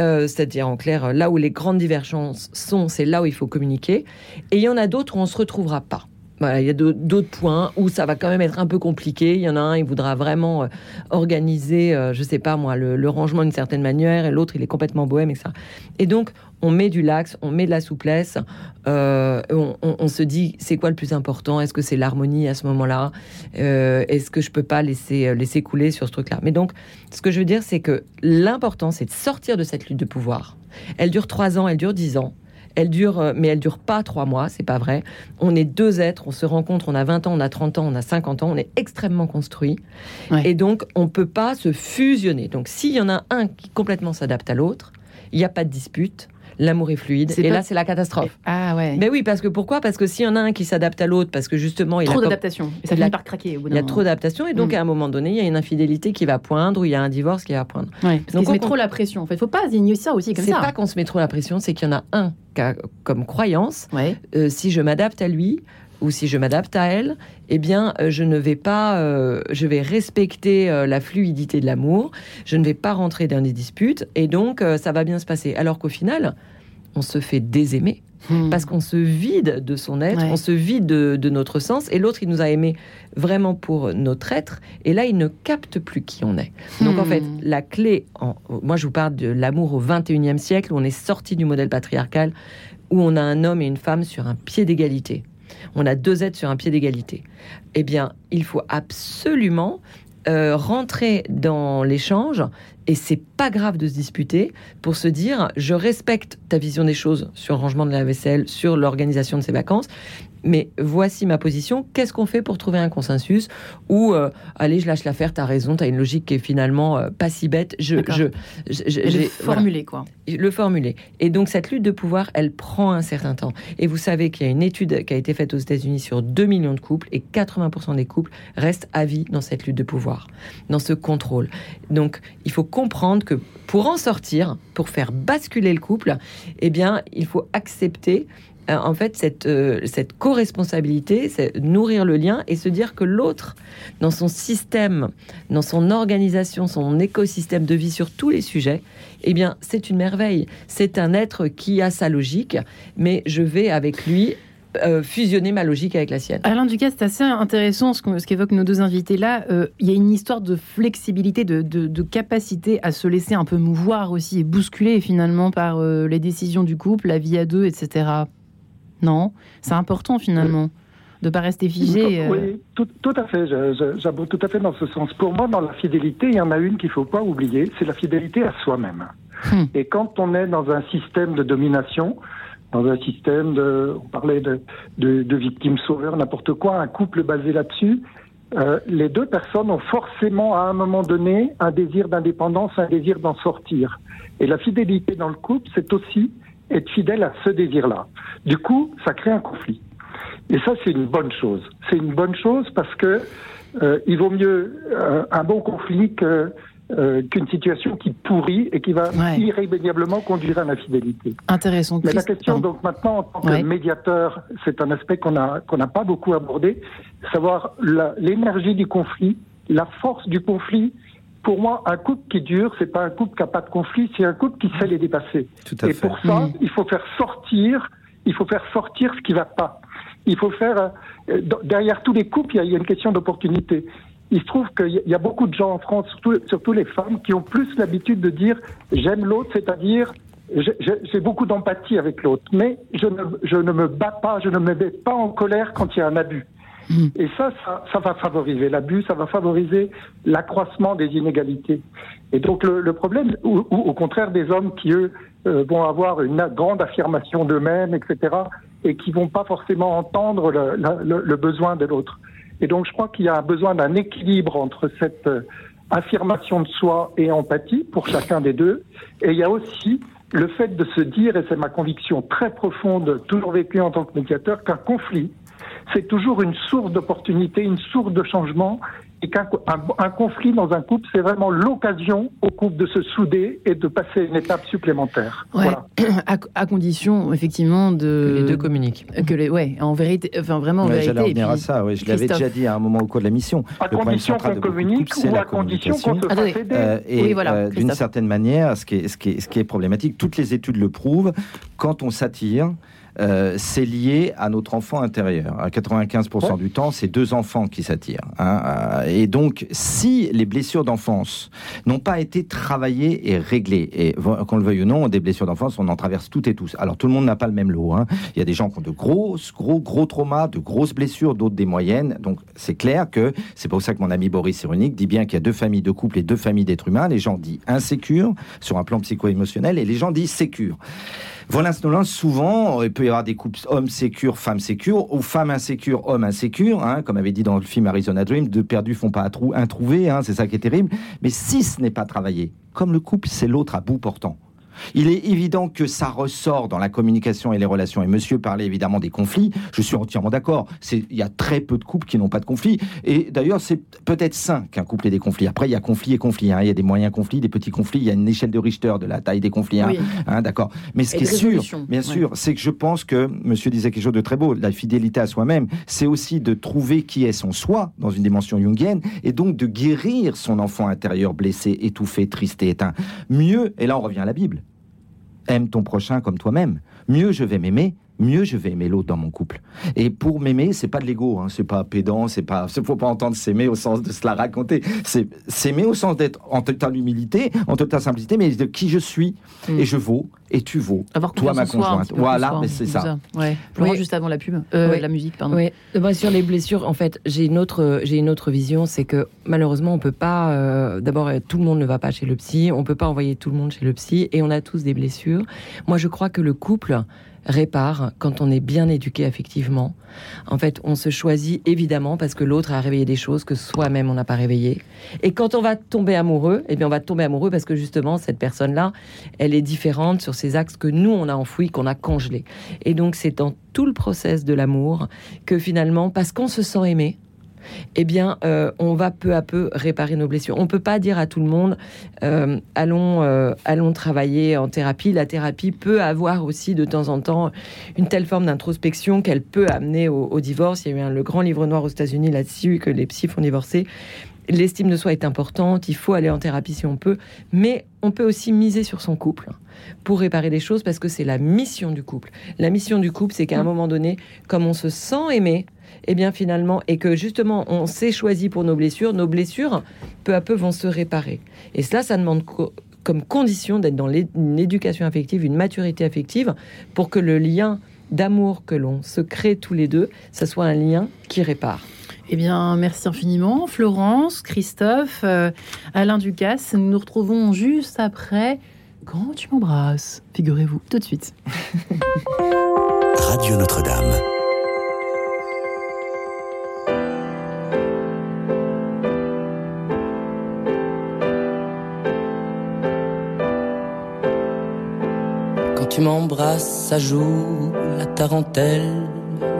Euh, c'est-à-dire en clair, là où les grandes divergences sont, c'est là où il faut communiquer. Et il y en a d'autres où on ne se retrouvera pas il y a d'autres points où ça va quand même être un peu compliqué. Il y en a un, il voudra vraiment euh, organiser, euh, je sais pas moi, le, rangement d'une certaine manière, et l'autre, il est complètement bohème, etc. Et donc, on met du lax, on met de la souplesse, euh, on, se dit, c'est quoi le plus important? Est-ce que c'est l'harmonie à ce moment-là? Est-ce que je peux pas laisser, laisser couler sur ce truc-là? Mais donc, ce que je veux dire, c'est que l'important, c'est de sortir de cette lutte de pouvoir. Elle dure trois ans, elle dure dix ans. Elle dure, euh, mais elle dure pas trois mois, c'est pas vrai. On est deux êtres, on se rencontre, on a 20 ans, on a 30 ans, on a 50 ans, on est extrêmement construit. Et donc, on peut pas se fusionner. Donc, s'il y en a un qui complètement s'adapte à l'autre, il n'y a pas de dispute l'amour est fluide. Et là, c'est la catastrophe. Ah ouais. Mais oui, parce que pourquoi? Parce que s'il y en a un qui s'adapte à l'autre, parce que justement, il trop d'adaptation. ça finit par craquer. Au bout il y a trop d'adaptation, et donc mm. à un moment donné, il y a une infidélité qui va poindre, ou il y a un divorce qui va poindre. Ouais, parce donc on se met trop la pression. En fait, faut pas ignorer ça aussi comme ça. C'est pas qu'on se met trop la pression, c'est qu'il y en a un qui a comme croyance. Euh, si je m'adapte à lui, ou si je m'adapte à elle, eh bien, euh, je ne vais pas, euh, je vais respecter la fluidité de l'amour, je ne vais pas rentrer dans des disputes, et donc ça va bien se passer. Alors qu'au final, on se fait désaimer. Hmm. Parce qu'on se vide de son être, on se vide de, notre sens, et l'autre, il nous a aimés vraiment pour notre être, et là, il ne capte plus qui on est. Donc, en fait, hmm. la clé, en, moi, je vous parle de l'amour au 21e siècle, où on est sorti du modèle patriarcal, où on a un homme et une femme sur un pied d'égalité. On a deux êtres sur un pied d'égalité. Eh bien, il faut absolument euh, rentrer dans l'échange et c'est pas grave de se disputer pour se dire je respecte ta vision des choses sur le rangement de la vaisselle, sur l'organisation de ses vacances, mais voici ma position. Qu'est-ce qu'on fait pour trouver un consensus Ou euh, allez, je lâche l'affaire. T'as raison. T'as une logique qui est finalement euh, pas si bête. Je, je, le formuler quoi. Le formuler. Et donc cette lutte de pouvoir, elle prend un certain temps. Et vous savez qu'il y a une étude qui a été faite aux États-Unis sur 2 millions de couples et 80% des couples restent à vie dans cette lutte de pouvoir, dans ce contrôle. Donc il faut comprendre que pour en sortir, pour faire basculer le couple, eh bien il faut accepter en fait cette, euh, cette co-responsabilité, c'est nourrir le lien et se dire que l'autre, dans son système, dans son organisation, son écosystème de vie sur tous les sujets, eh bien, c'est une merveille. C'est un être qui a sa logique, mais je vais avec lui euh, fusionner ma logique avec la sienne. Alain Ducasse, c'est assez intéressant ce qu'évoquent nos deux invités là. Il y a une histoire de flexibilité, de, de, capacité à se laisser un peu mouvoir aussi et bousculer finalement par les décisions du couple, la vie à deux, etc. Non, c'est important finalement de ne pas rester figé. Euh. Oui, tout, à fait. J'aborde tout à fait dans ce sens. Pour moi, dans la fidélité, il y en a une qu'il ne faut pas oublier, c'est la fidélité à soi-même. Hmm. Et quand on est dans un système de domination, dans un système de, on parlait de, de, victimes sauveurs, n'importe quoi, un couple basé là-dessus, euh, les deux personnes ont forcément à un moment donné un désir d'indépendance, un désir d'en sortir. Et la fidélité dans le couple, c'est aussi être fidèle à ce désir-là. Du coup, ça crée un conflit. Et ça, c'est une bonne chose. C'est une bonne chose parce que euh, il vaut mieux euh, un bon conflit que euh, qu'une situation qui pourrit et qui va irrémédiablement conduire à l'infidélité. Intéressant. Mais la question, donc maintenant, en tant que médiateur, c'est un aspect qu'on a qu'on n'a pas beaucoup abordé, savoir l'énergie du conflit, la force du conflit pour moi, un couple qui dure, c'est pas un couple qui n'a pas de conflit, c'est un couple qui sait les dépasser. et pour ça, mm. il faut faire sortir, il faut faire sortir ce qui va pas. Il faut faire euh, derrière tous les couples, il y, a, une question d'opportunité. Il se trouve qu'il y a beaucoup de gens en France, surtout, surtout les femmes, qui ont plus l'habitude de dire j'aime l'autre, c'est-à-dire j'ai beaucoup d'empathie avec l'autre, mais je ne, je ne me bats pas, je ne me mets pas en colère quand il y a un abus. Et ça, ça, va favoriser l'abus, ça va favoriser l'accroissement des inégalités. Et donc le, problème, ou, au contraire des hommes qui, eux, euh, vont avoir une grande affirmation d'eux-mêmes, etc., et qui vont pas forcément entendre le, besoin de l'autre. Et donc, je crois qu'il y a besoin d'un équilibre entre cette euh, affirmation de soi et empathie pour chacun des deux. Et il y a aussi le fait de se dire, et c'est ma conviction très profonde, toujours vécue en tant que médiateur, qu'un conflit, c'est toujours une source d'opportunité, une source de changement, et qu'un un, conflit dans un couple, c'est vraiment l'occasion au couple de se souder et de passer une étape supplémentaire. Voilà. [CLEARS THROAT] À, condition, effectivement, de... Que les deux communiquent. Que les, ouais, en vérité, enfin vraiment en ouais, vérité. J'allais revenir à ça, je l'avais déjà dit à un moment au cours de la mission. À condition qu'on communique ou à condition qu'on se fasse aider. Euh, et oui, voilà, euh, d'une certaine manière, ce qui, est, ce, qui est, ce qui est problématique, toutes les études le prouvent, quand on s'attire, euh, c'est lié à notre enfant intérieur. À 95% du temps, c'est deux enfants qui s'attirent. Hein. Euh, et donc, si les blessures d'enfance n'ont pas été travaillées et réglées, et qu'on le veuille ou non, des blessures d'enfance, on en traverse toutes et tous. Alors, tout le monde n'a pas le même lot. Hein. Il y a des gens qui ont de grosses, gros, gros traumas, de grosses blessures, d'autres des moyennes. Donc, c'est clair que c'est pour ça que mon ami Boris Cyrulnik dit bien qu'il y a deux familles de couples et deux familles d'êtres humains. Les gens disent insécures sur un plan psycho-émotionnel et les gens disent sécures. Voilà, souvent, il peut y avoir des couples hommes sécures, femmes sécures, ou femmes insécures, hommes insécures, hein, comme avait dit dans le film Arizona Dream, deux perdus font pas un trouver, hein, c'est ça qui est terrible. Mais si ce n'est pas travaillé, comme le couple, c'est l'autre à bout portant. Il est évident que ça ressort dans la communication et les relations. Et monsieur parlait évidemment des conflits. Je suis entièrement d'accord. Il y a très peu de couples qui n'ont pas de conflits. Et d'ailleurs, c'est peut-être sain qu'un couple ait des conflits. Après, il y a conflits et conflits. Hein. Il y a des moyens conflits, des petits conflits. Il y a une échelle de Richter de la taille des conflits. Hein. Hein, d'accord. Mais ce qui est sûr, bien sûr, c'est que je pense que monsieur disait quelque chose de très beau. La fidélité à soi-même, c'est aussi de trouver qui est son soi dans une dimension jungienne et donc de guérir son enfant intérieur blessé, étouffé, triste et éteint. Mieux, et là on revient à la Bible aime ton prochain comme toi-même. Mieux je vais m'aimer, mieux je vais aimer l'autre dans mon couple. Et pour m'aimer, c'est pas de l'ego, hein, c'est pas pédant, c'est pas, faut pas entendre s'aimer au sens de se la raconter. C'est s'aimer au sens d'être en totale humilité, en totale simplicité, mais de qui je suis mm. et je vaux et tu vaux. Avoir toi ma conjointe. voilà, mais c'est ça. Ouais. Florent, juste avant la pub, euh, la musique, pardon. Oui. Bah, sur les blessures, en fait, j'ai une autre, j'ai une autre vision, c'est que malheureusement, on peut pas. Euh, d'abord, euh, tout le monde ne va pas chez le psy, on peut pas envoyer tout le monde chez le psy, et on a tous des blessures. Moi, je crois que le couple répare quand on est bien éduqué affectivement. En fait, on se choisit évidemment parce que l'autre a réveillé des choses que soi-même on n'a pas réveillées. Et quand on va tomber amoureux, eh bien on va tomber amoureux parce que justement cette personne-là, elle est différente sur ces axes que nous on a enfouis, qu'on a congelés. Et donc c'est dans tout le process de l'amour que finalement, parce qu'on se sent aimé, eh bien, euh, on va peu à peu réparer nos blessures. On ne peut pas dire à tout le monde, euh, allons, euh, allons travailler en thérapie. La thérapie peut avoir aussi de temps en temps une telle forme d'introspection qu'elle peut amener au, divorce. Il y a eu le grand livre noir aux États-Unis là-dessus que les psys font divorcer. L'estime de soi est importante, il faut aller en thérapie si on peut, mais on peut aussi miser sur son couple pour réparer des choses parce que c'est la mission du couple. La mission du couple, c'est qu'à un mmh. moment donné, comme on se sent aimé, et eh bien finalement, et que justement on s'est choisi pour nos blessures, nos blessures peu à peu vont se réparer. Et cela, ça demande comme condition d'être dans une éducation affective, une maturité affective, pour que le lien d'amour que l'on se crée tous les deux, ça soit un lien qui répare. Eh bien, merci infiniment, Florence, Christophe, euh, Alain Ducasse. Nous nous retrouvons juste après. Quand tu m'embrasses, figurez-vous, tout de suite. [LAUGHS] Radio Notre-Dame. Tu m'embrasses, ça joue la tarentelle,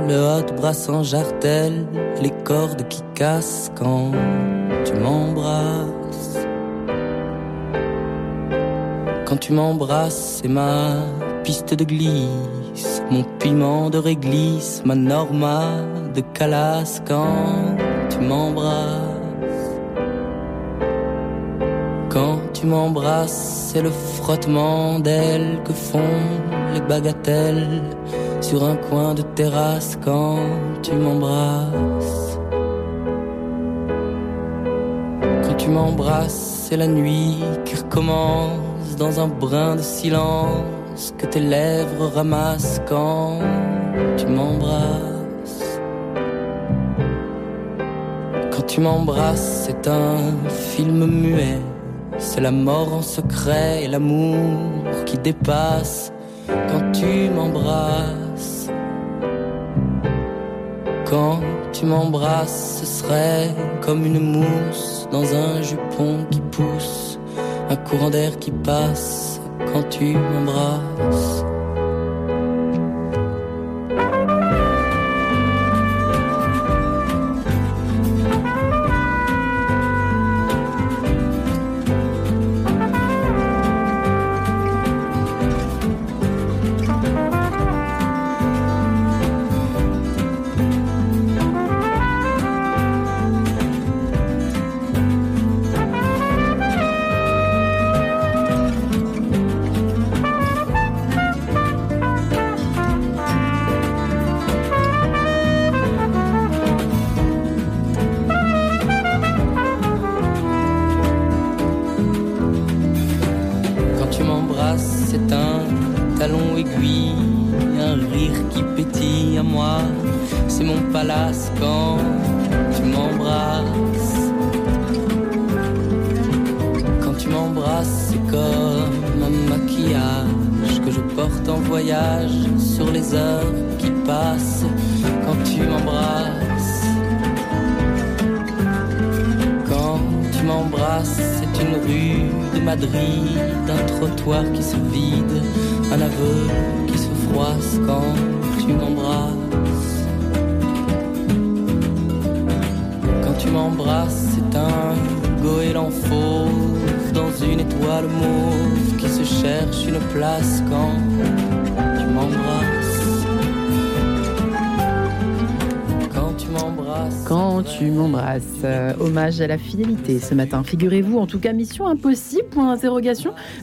le hot bras sans jartel, les cordes qui cassent quand tu m'embrasses. Quand tu m'embrasses, c'est ma piste de glisse, mon piment de réglisse, ma norma de calasse quand tu m'embrasses. Quand tu m'embrasses, c'est le frottement d'ailes que font les bagatelles sur un coin de terrasse quand tu m'embrasses. Quand tu m'embrasses, c'est la nuit qui recommence dans un brin de silence que tes lèvres ramassent quand tu m'embrasses. Quand tu m'embrasses, c'est un film muet c'est la mort en secret et l'amour qui dépasse quand tu m'embrasses. Quand tu m'embrasses, ce serait comme une mousse dans un jupon qui pousse, un courant d'air qui passe quand tu m'embrasses. À la fidélité ce matin. Figurez-vous, en tout cas, mission impossible,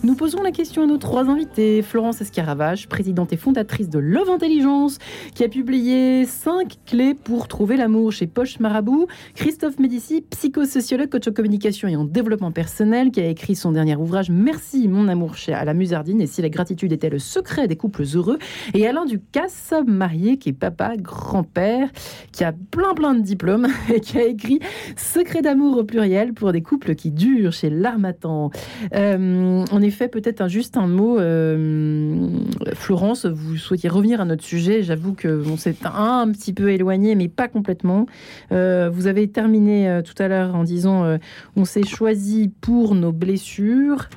Nous posons la question à nos trois invités. Florence Escaravage, présidente et fondatrice de Love Intelligence, qui a publié cinq clés pour trouver l'amour chez Poche Marabout. Christophe Médici, psychosociologue, coach en communication et en développement personnel, qui a écrit son dernier ouvrage Merci mon amour chez à Musardine et si la gratitude était le secret des couples heureux. Et Alain Ducasse, marié, qui est papa, grand-père, qui a plein plein de diplômes [LAUGHS] et qui a écrit Secret d'amour Amour au pluriel pour des couples qui durent chez l'Armatan. Euh, en effet, peut-être juste un mot, euh, Florence, vous souhaitiez revenir à notre sujet. J'avoue que bon, c'est un, petit peu éloigné, mais pas complètement. Euh, vous avez terminé tout à l'heure en disant on s'est choisi pour nos blessures.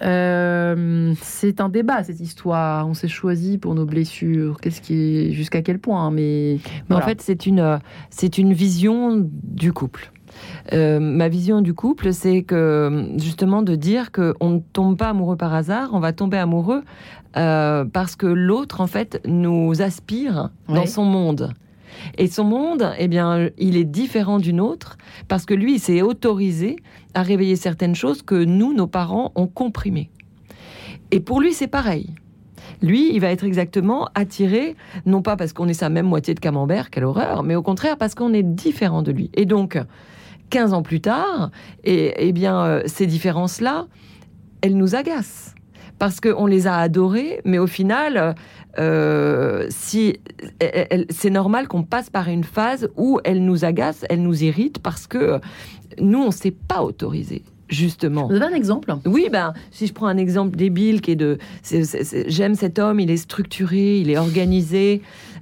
c'est un débat cette histoire. On s'est choisi pour nos blessures. Qu'est-ce qui jusqu'à quel point Mais, mais en fait, c'est une c'est une vision du couple. Euh, ma vision du couple, c'est que justement de dire qu'on ne tombe pas amoureux par hasard, on va tomber amoureux euh, parce que l'autre, en fait, nous aspire dans son monde. Et son monde, eh bien, il est différent du nôtre parce que lui, il s'est autorisé à réveiller certaines choses que nous, nos parents, ont comprimées. Et pour lui, c'est pareil. Lui, il va être exactement attiré, non pas parce qu'on est sa même moitié de camembert, quelle horreur, mais au contraire parce qu'on est différent de lui. Et donc, 15 ans plus tard, et, eh bien, euh, ces différences-là, elles nous agacent. Parce qu'on les a adorées, mais au final, euh, si, c'est normal qu'on passe par une phase où elles nous agacent, elles nous irritent, parce que nous, on ne s'est pas autorisé justement. Vous avez un exemple Oui, ben, si je prends un exemple débile qui est de, j'aime cet homme, il est structuré, il est organisé,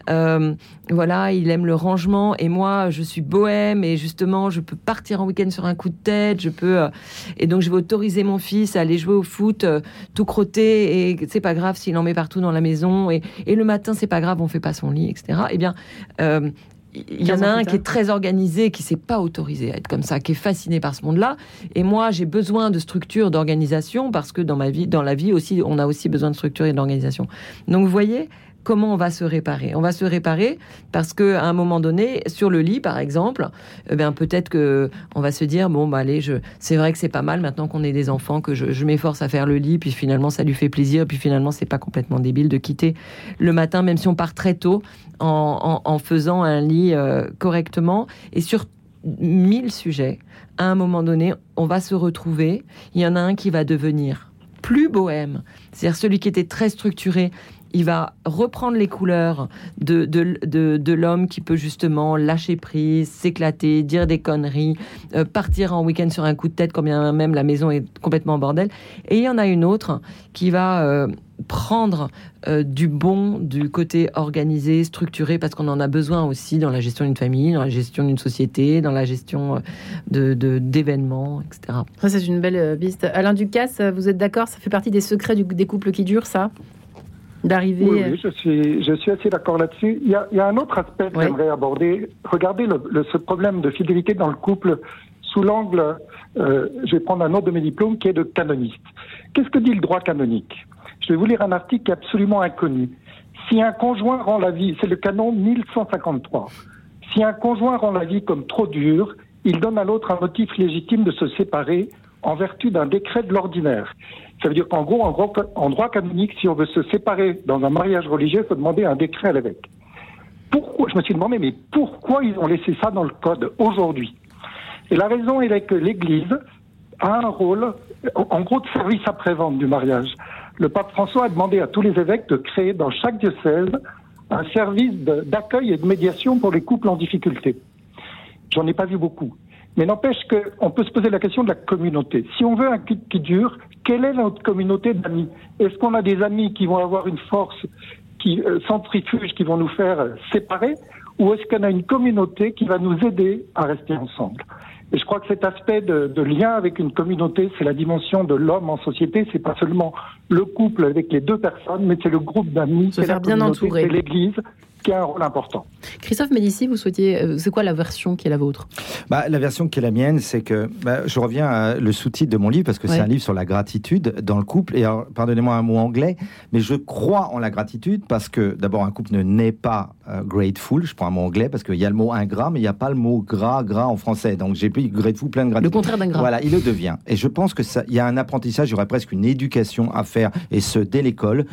euh, voilà, il aime le rangement et moi, je suis bohème et justement, je peux partir en week-end sur un coup de tête, je peux euh, et donc je vais autoriser mon fils à aller jouer au foot euh, tout crotté et c'est pas grave s'il en met partout dans la maison et, le matin c'est pas grave, on fait pas son lit, etc. Eh bien il y en a un qui est très organisé, qui s'est pas autorisé à être comme ça, qui est fasciné par ce monde-là. Et moi, j'ai besoin de structure, d'organisation, parce que dans ma vie, dans la vie aussi, on a aussi besoin de structure et d'organisation. Donc, vous voyez, comment on va se réparer On va se réparer parce que à un moment donné, sur le lit, par exemple, eh bien peut-être que on va se dire bon bah allez, je, c'est vrai que c'est pas mal maintenant qu'on est des enfants que je, m'efforce à faire le lit, puis finalement ça lui fait plaisir, puis finalement c'est pas complètement débile de quitter le matin, même si on part très tôt, en, faisant un lit euh, correctement et sur mille sujets. À un moment donné, on va se retrouver. Il y en a un qui va devenir plus bohème, c'est-à-dire celui qui était très structuré il va reprendre les couleurs de, de, de, l'homme qui peut justement lâcher prise, s'éclater, dire des conneries, euh, partir en week-end sur un coup de tête, quand bien même la maison est complètement en bordel. Et il y en a une autre qui va euh, prendre euh, du bon du côté organisé, structuré, parce qu'on en a besoin aussi dans la gestion d'une famille, dans la gestion d'une société, dans la gestion euh, de de- d'événements, etc. Ça, c'est une belle piste. Alain Ducasse, vous êtes d'accord Ça fait partie des secrets du- des couples qui durent, ça? D'arriver. Oui, euh, oui, je suis, je suis assez d'accord là-dessus. Il y a, il y a un autre aspect que Oui. j'aimerais aborder. Regardez le, le- ce problème de fidélité dans le couple sous l'angle, euh, je vais prendre un autre de mes diplômes, qui est de canoniste. Qu'est-ce que dit le droit canonique? Je vais vous lire un article qui est absolument inconnu. Si un conjoint rend la vie, c'est le canon 1153, si un conjoint rend la vie comme trop dure, il donne à l'autre un motif légitime de se séparer en vertu d'un décret de l'ordinaire. Ça veut dire qu'en gros, en, droit canonique, si on veut se séparer dans un mariage religieux, il faut demander un décret à l'évêque. Pourquoi Je me suis demandé, mais pourquoi ils ont laissé ça dans le code aujourd'hui? Et la raison est que l'Église a un rôle, en gros, de service après-vente du mariage. Le pape François a demandé à tous les évêques de créer dans chaque diocèse un service d'accueil et de médiation pour les couples en difficulté. J'en ai pas vu beaucoup. Mais n'empêche qu'on peut se poser la question de la communauté. Si on veut un couple qui dure, quelle est notre communauté d'amis? Est-ce qu'on a des amis qui vont avoir une force qui, euh, centrifuge qui vont nous faire euh, séparer? Ou est-ce qu'on a une communauté qui va nous aider à rester ensemble? Et je crois que cet aspect de, de lien avec une communauté, c'est la dimension de l'homme en société. C'est pas seulement le couple avec les deux personnes, mais c'est le groupe d'amis, c'est la bien communauté, c'est l'Église qui a un rôle important. Christophe Médici, vous souhaitiez. euh, c'est quoi la version qui est la vôtre? Bah, la version qui est la mienne, c'est que bah, je reviens à le sous-titre de mon livre parce que Ouais. c'est un livre sur la gratitude dans le couple. Et alors, pardonnez-moi un mot anglais, mais je crois en la gratitude parce que d'abord un couple ne naît pas euh, grateful. Je prends un mot anglais parce qu'il y a le mot ingrat, mais il n'y a pas le mot gras, gras en français. Donc j'ai pris grateful plein de Le gratitude. contraire d'un gras. Voilà, il le devient. Et je pense que ça, il y a un apprentissage, il y aurait presque une éducation à faire, et ce dès l'école,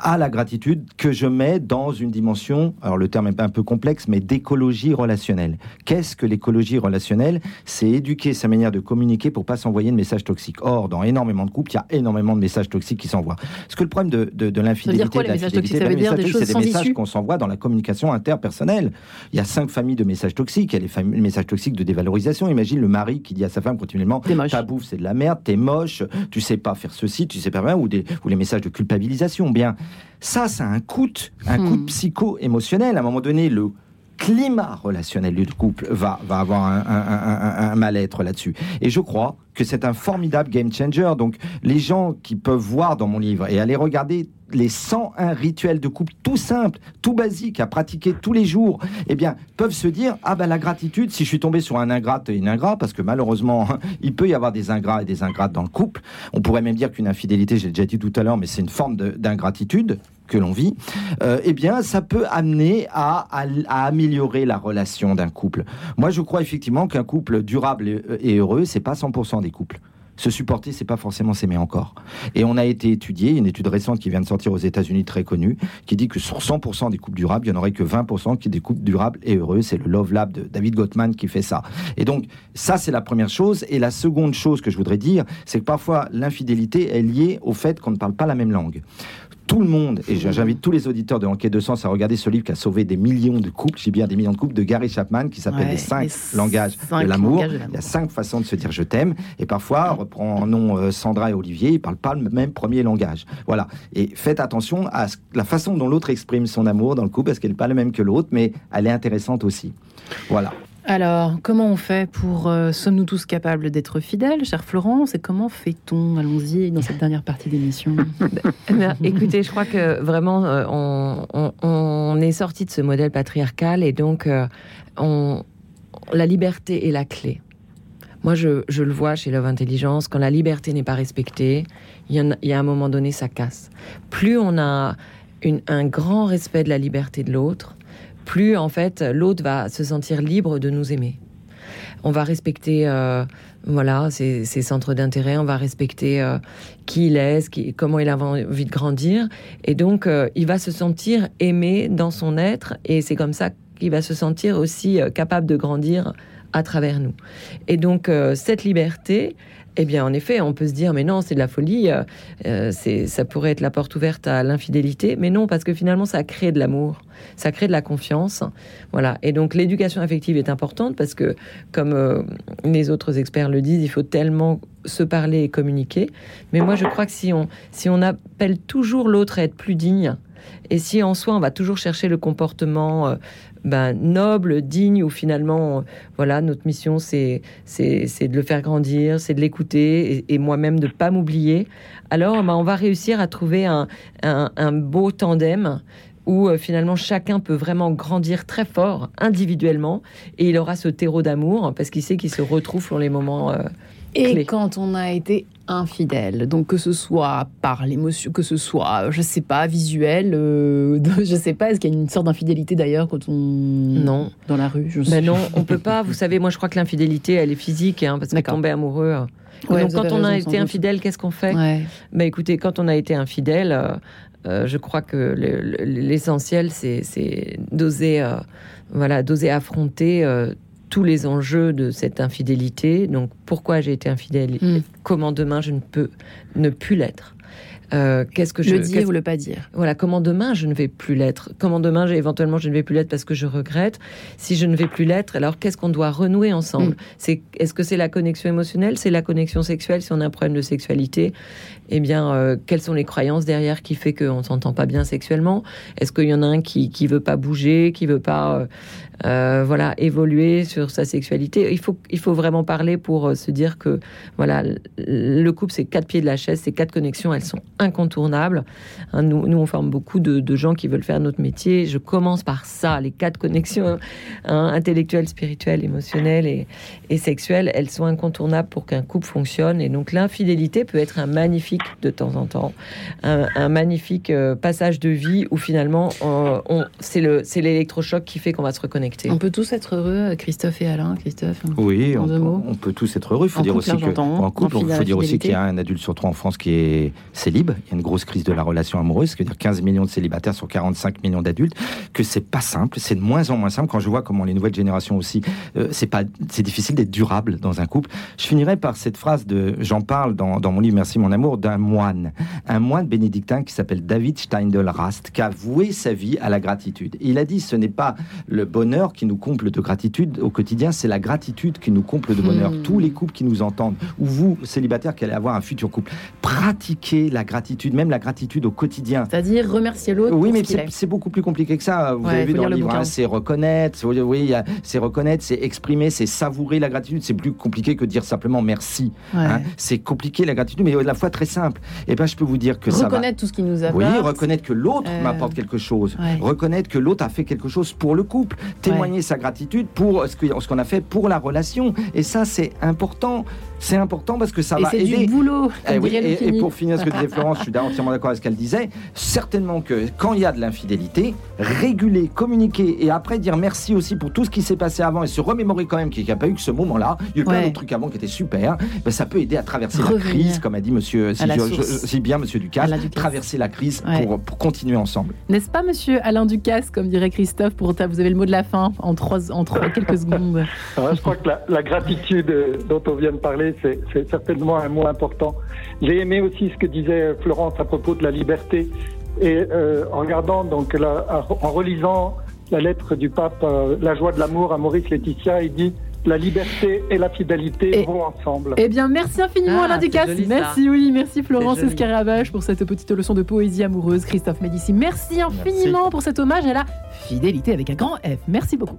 à la gratitude que je mets dans une dimension, alors le terme est un peu complexe, mais d'écologie relationnelle. Qu'est-ce que l'écologie relationnelle? C'est éduquer sa manière de communiquer pour pas s'envoyer de messages toxiques. Or, dans énormément de couples, il y a énormément de messages toxiques qui s'envoient. Parce que le problème de, de, de l'infidélité, ben, c'est des messages qu'on s'envoie dans la communication interpersonnelle. Il y a cinq familles de messages toxiques. Il y a les, familles- les messages toxiques de dévalorisation. Imagine le mari qui dit à sa femme continuellement T'es moche. ta bouffe c'est de la merde, t'es moche, tu sais pas faire ceci, tu sais pas bien, ou, des, ou les messages de culpabilisation. Bien, ça, ça a un coût, un Hmm. coût psycho-émotionnel. À un moment donné, le climat relationnel du couple va, va avoir un, un- un- un- un mal-être là-dessus. Et je crois que c'est un formidable game changer. Donc, les gens qui peuvent voir dans mon livre et aller regarder les 101 rituels de couple tout simples, tout basiques, à pratiquer tous les jours, eh bien, peuvent se dire, ah ben la gratitude, si je suis tombé sur un ingrat et une ingrat, parce que malheureusement, [LAUGHS] il peut y avoir des ingrats et des ingrates dans le couple, on pourrait même dire qu'une infidélité, j'ai déjà dit tout à l'heure, mais c'est une forme de- d'ingratitude que l'on vit, euh, eh bien, ça peut amener à, à- améliorer la relation d'un couple. Moi, je crois effectivement qu'un couple durable et, et heureux, c'est pas 100% des couples. Se supporter, c'est pas forcément s'aimer encore. Et on a été étudié, une étude récente qui vient de sortir aux États-Unis très connue, qui dit que sur 100% des couples durables, il n'y en aurait que 20% qui des couples durables et heureux. C'est le Love Lab de David Gottman qui fait ça. Et donc, ça, c'est la première chose. Et la seconde chose que je voudrais dire, c'est que parfois, l'infidélité est liée au fait qu'on ne parle pas la même langue tout le monde, et j'invite tous les auditeurs de l'enquête de sens à regarder ce livre qui a sauvé des millions de couples, j'ai bien des millions de couples, de Gary Chapman, qui s'appelle Ouais, Les cinq les langages cinq de l'amour. Il y a cinq façons de se dire je t'aime, et parfois, reprenons euh, Sandra et Olivier, ils ne parlent pas le même premier langage. Voilà. Et faites attention à la façon dont l'autre exprime son amour dans le couple, parce qu'elle n'est pas la même que l'autre, mais elle est intéressante aussi. Voilà. Alors, comment on fait pour. euh, Sommes-nous tous capables d'être fidèles, chère Florence Et comment fait-on? Allons-y dans cette dernière partie d'émission. [LAUGHS] Bien, écoutez, je crois que vraiment, euh, on, est sorti de ce modèle patriarcal et donc, euh, la liberté est la clé. Moi, je, le vois chez Love Intelligence, quand la liberté n'est pas respectée, il y, a- un moment donné, ça casse. Plus on a un grand respect de la liberté de l'autre, plus en fait, l'autre va se sentir libre de nous aimer. On va respecter euh, voilà ses, centres d'intérêt, on va respecter euh, qui il est, comment il a envie de grandir, et donc euh, il va se sentir aimé dans son être, et c'est comme ça qu'il va se sentir aussi capable de grandir à travers nous. Et donc, cette liberté, eh bien, en effet, on peut se dire, mais non, c'est de la folie, euh, euh, c'est, ça pourrait être la porte ouverte à l'infidélité, mais non, parce que finalement, ça crée de l'amour, ça crée de la confiance, voilà. Et donc, l'éducation affective est importante parce que, comme euh, les autres experts le disent, il faut tellement se parler et communiquer. Mais moi, je crois que si on, si on appelle toujours l'autre à être plus digne, et si en soi, on va toujours chercher le comportement ben, noble, digne, où finalement, voilà, notre mission, c'est de le faire grandir, c'est de l'écouter, et, moi-même de pas m'oublier, alors ben, on va réussir à trouver un, un, beau tandem où euh, finalement chacun peut vraiment grandir très fort individuellement, et il aura ce terreau d'amour, parce qu'il sait qu'il se retrouve pour les moments... euh, Et quand on a été infidèle, donc que ce soit par l'émotion, que ce soit, je sais pas, visuel, euh, [LAUGHS] je sais pas, est-ce qu'il y a une sorte d'infidélité d'ailleurs quand on Non. dans la rue je Ben sais- non, on peut pas. Vous savez, moi je crois que l'infidélité, elle est physique, hein, parce D'accord. tomber amoureux. euh, Ouais, donc quand on a raison, été infidèle, qu'est-ce qu'on fait? Ouais. Ben écoutez, quand on a été infidèle, euh, euh, je crois que le- le- l'essentiel, c'est c'est d'oser, euh, voilà, d'oser affronter. euh, tous les enjeux de cette infidélité. Donc, pourquoi j'ai été infidèle Mm. Comment demain je ne peux ne plus l'être? Euh, Qu'est-ce que je Le dire ou le pas dire. voilà, comment demain je ne vais plus l'être? Comment demain, éventuellement, je ne vais plus l'être parce que je regrette? Si je ne vais plus l'être, alors qu'est-ce qu'on doit renouer ensemble? Mm. C'est Est-ce que c'est la connexion émotionnelle? C'est la connexion sexuelle Si on a un problème de sexualité, eh bien, euh, quelles sont les croyances derrière qui fait qu'on ne s'entend pas bien sexuellement? Est-ce qu'il y en a un qui qui veut pas bouger, qui veut pas euh, euh, voilà évoluer sur sa sexualité? Il faut il faut vraiment parler pour se dire que voilà le couple c'est quatre pieds de la chaise, ces quatre connexions, elles sont incontournables. Hein, nous, nous, on forme beaucoup de, gens qui veulent faire notre métier. Je commence par ça, les quatre connexions hein, intellectuelles, spirituelles, émotionnelles et, et sexuelles, elles sont incontournables pour qu'un couple fonctionne. Et donc l'infidélité peut être un magnifique de temps en temps, un, un magnifique euh, passage de vie où finalement euh, on, c'est le c'est l'électrochoc qui fait qu'on va se reconnecter. On peut tous être heureux, Christophe et Alain, Christophe. Oui, En on, deux mots. on peut tous être heureux. Il faut En dire couple, aussi que en couple, il faut dire aussi qu'il y a un adulte sur trois en France qui est célib. Il y a une grosse crise de la relation amoureuse, c'est-à-dire 15 millions de célibataires sur 45 millions d'adultes. Que c'est pas simple, c'est de moins en moins simple. Quand je vois comment les nouvelles générations aussi, euh, c'est pas, c'est difficile d'être durable dans un couple. Je finirai par cette phrase de, j'en parle dans, dans mon livre Merci mon amour, d'un moine, un moine bénédictin qui s'appelle David Steindl-Rast, qui a voué sa vie à la gratitude. Et il a dit, ce n'est pas le bonheur qui nous comble de gratitude au quotidien, c'est la gratitude qui nous comble de bonheur. Hmm. Tous les couples qui nous entendent, ou vous, célibataires, qui allez avoir un futur couple, pratiquez la gratitude, même la gratitude au quotidien. C'est-à-dire remercier l'autre. Oui, mais c'est est. c'est beaucoup plus compliqué que ça. Vous Ouais, avez vu dans le livre, hein, c'est reconnaître, oui, a- c'est reconnaître, c'est exprimer, c'est savourer la gratitude. C'est plus compliqué que dire simplement merci. Ouais. hein. C'est compliqué la gratitude, mais à la fois très simple. Et ben, je peux vous dire que ça va. Reconnaître tout ce qui nous apporte. Oui, reconnaître que l'autre Euh, m'apporte quelque chose. ouais. Reconnaître que l'autre a fait quelque chose pour le couple. Témoigner sa gratitude pour ce qu'on a fait pour la relation. Et ça, c'est important. C'est important parce que ça Et va c'est aider. du boulot. Eh oui, et, pour finir ce que disait [LAUGHS] Florence, je suis entièrement d'accord avec ce qu'elle disait. Certainement que quand il y a de l'infidélité, réguler, communiquer et après dire merci aussi pour tout ce qui s'est passé avant et se remémorer quand même qu'il n'y a pas eu que ce moment-là. Il y a eu plein d'autres trucs avant qui étaient super. Ben, ça peut aider à traverser Revenir la crise, comme a dit Monsieur, si, je- si bien Monsieur Ducasse, traverser la crise Ouais. pour, pour continuer ensemble. N'est-ce pas, monsieur Alain Ducasse, comme dirait Christophe pour ta- Vous avez le mot de la fin en, trois, en trois, quelques secondes. [LAUGHS] Alors, je crois que la, la gratitude euh, dont on vient de parler, c'est c'est certainement un mot important. J'ai aimé aussi ce que disait Florence à propos de la liberté. Et euh, en regardant, donc, la- en relisant la lettre du pape, euh, La joie de l'amour à Maurice Laetitia, il dit La liberté et la fidélité Et- vont ensemble. Eh bien, merci infiniment, Ah, Alain c'est Ducasse. joli, ça. Merci, oui, merci Florence. Escarabage pour cette petite leçon de poésie amoureuse. Christophe Médici, merci infiniment pour cet hommage à la fidélité avec un grand F. Merci beaucoup.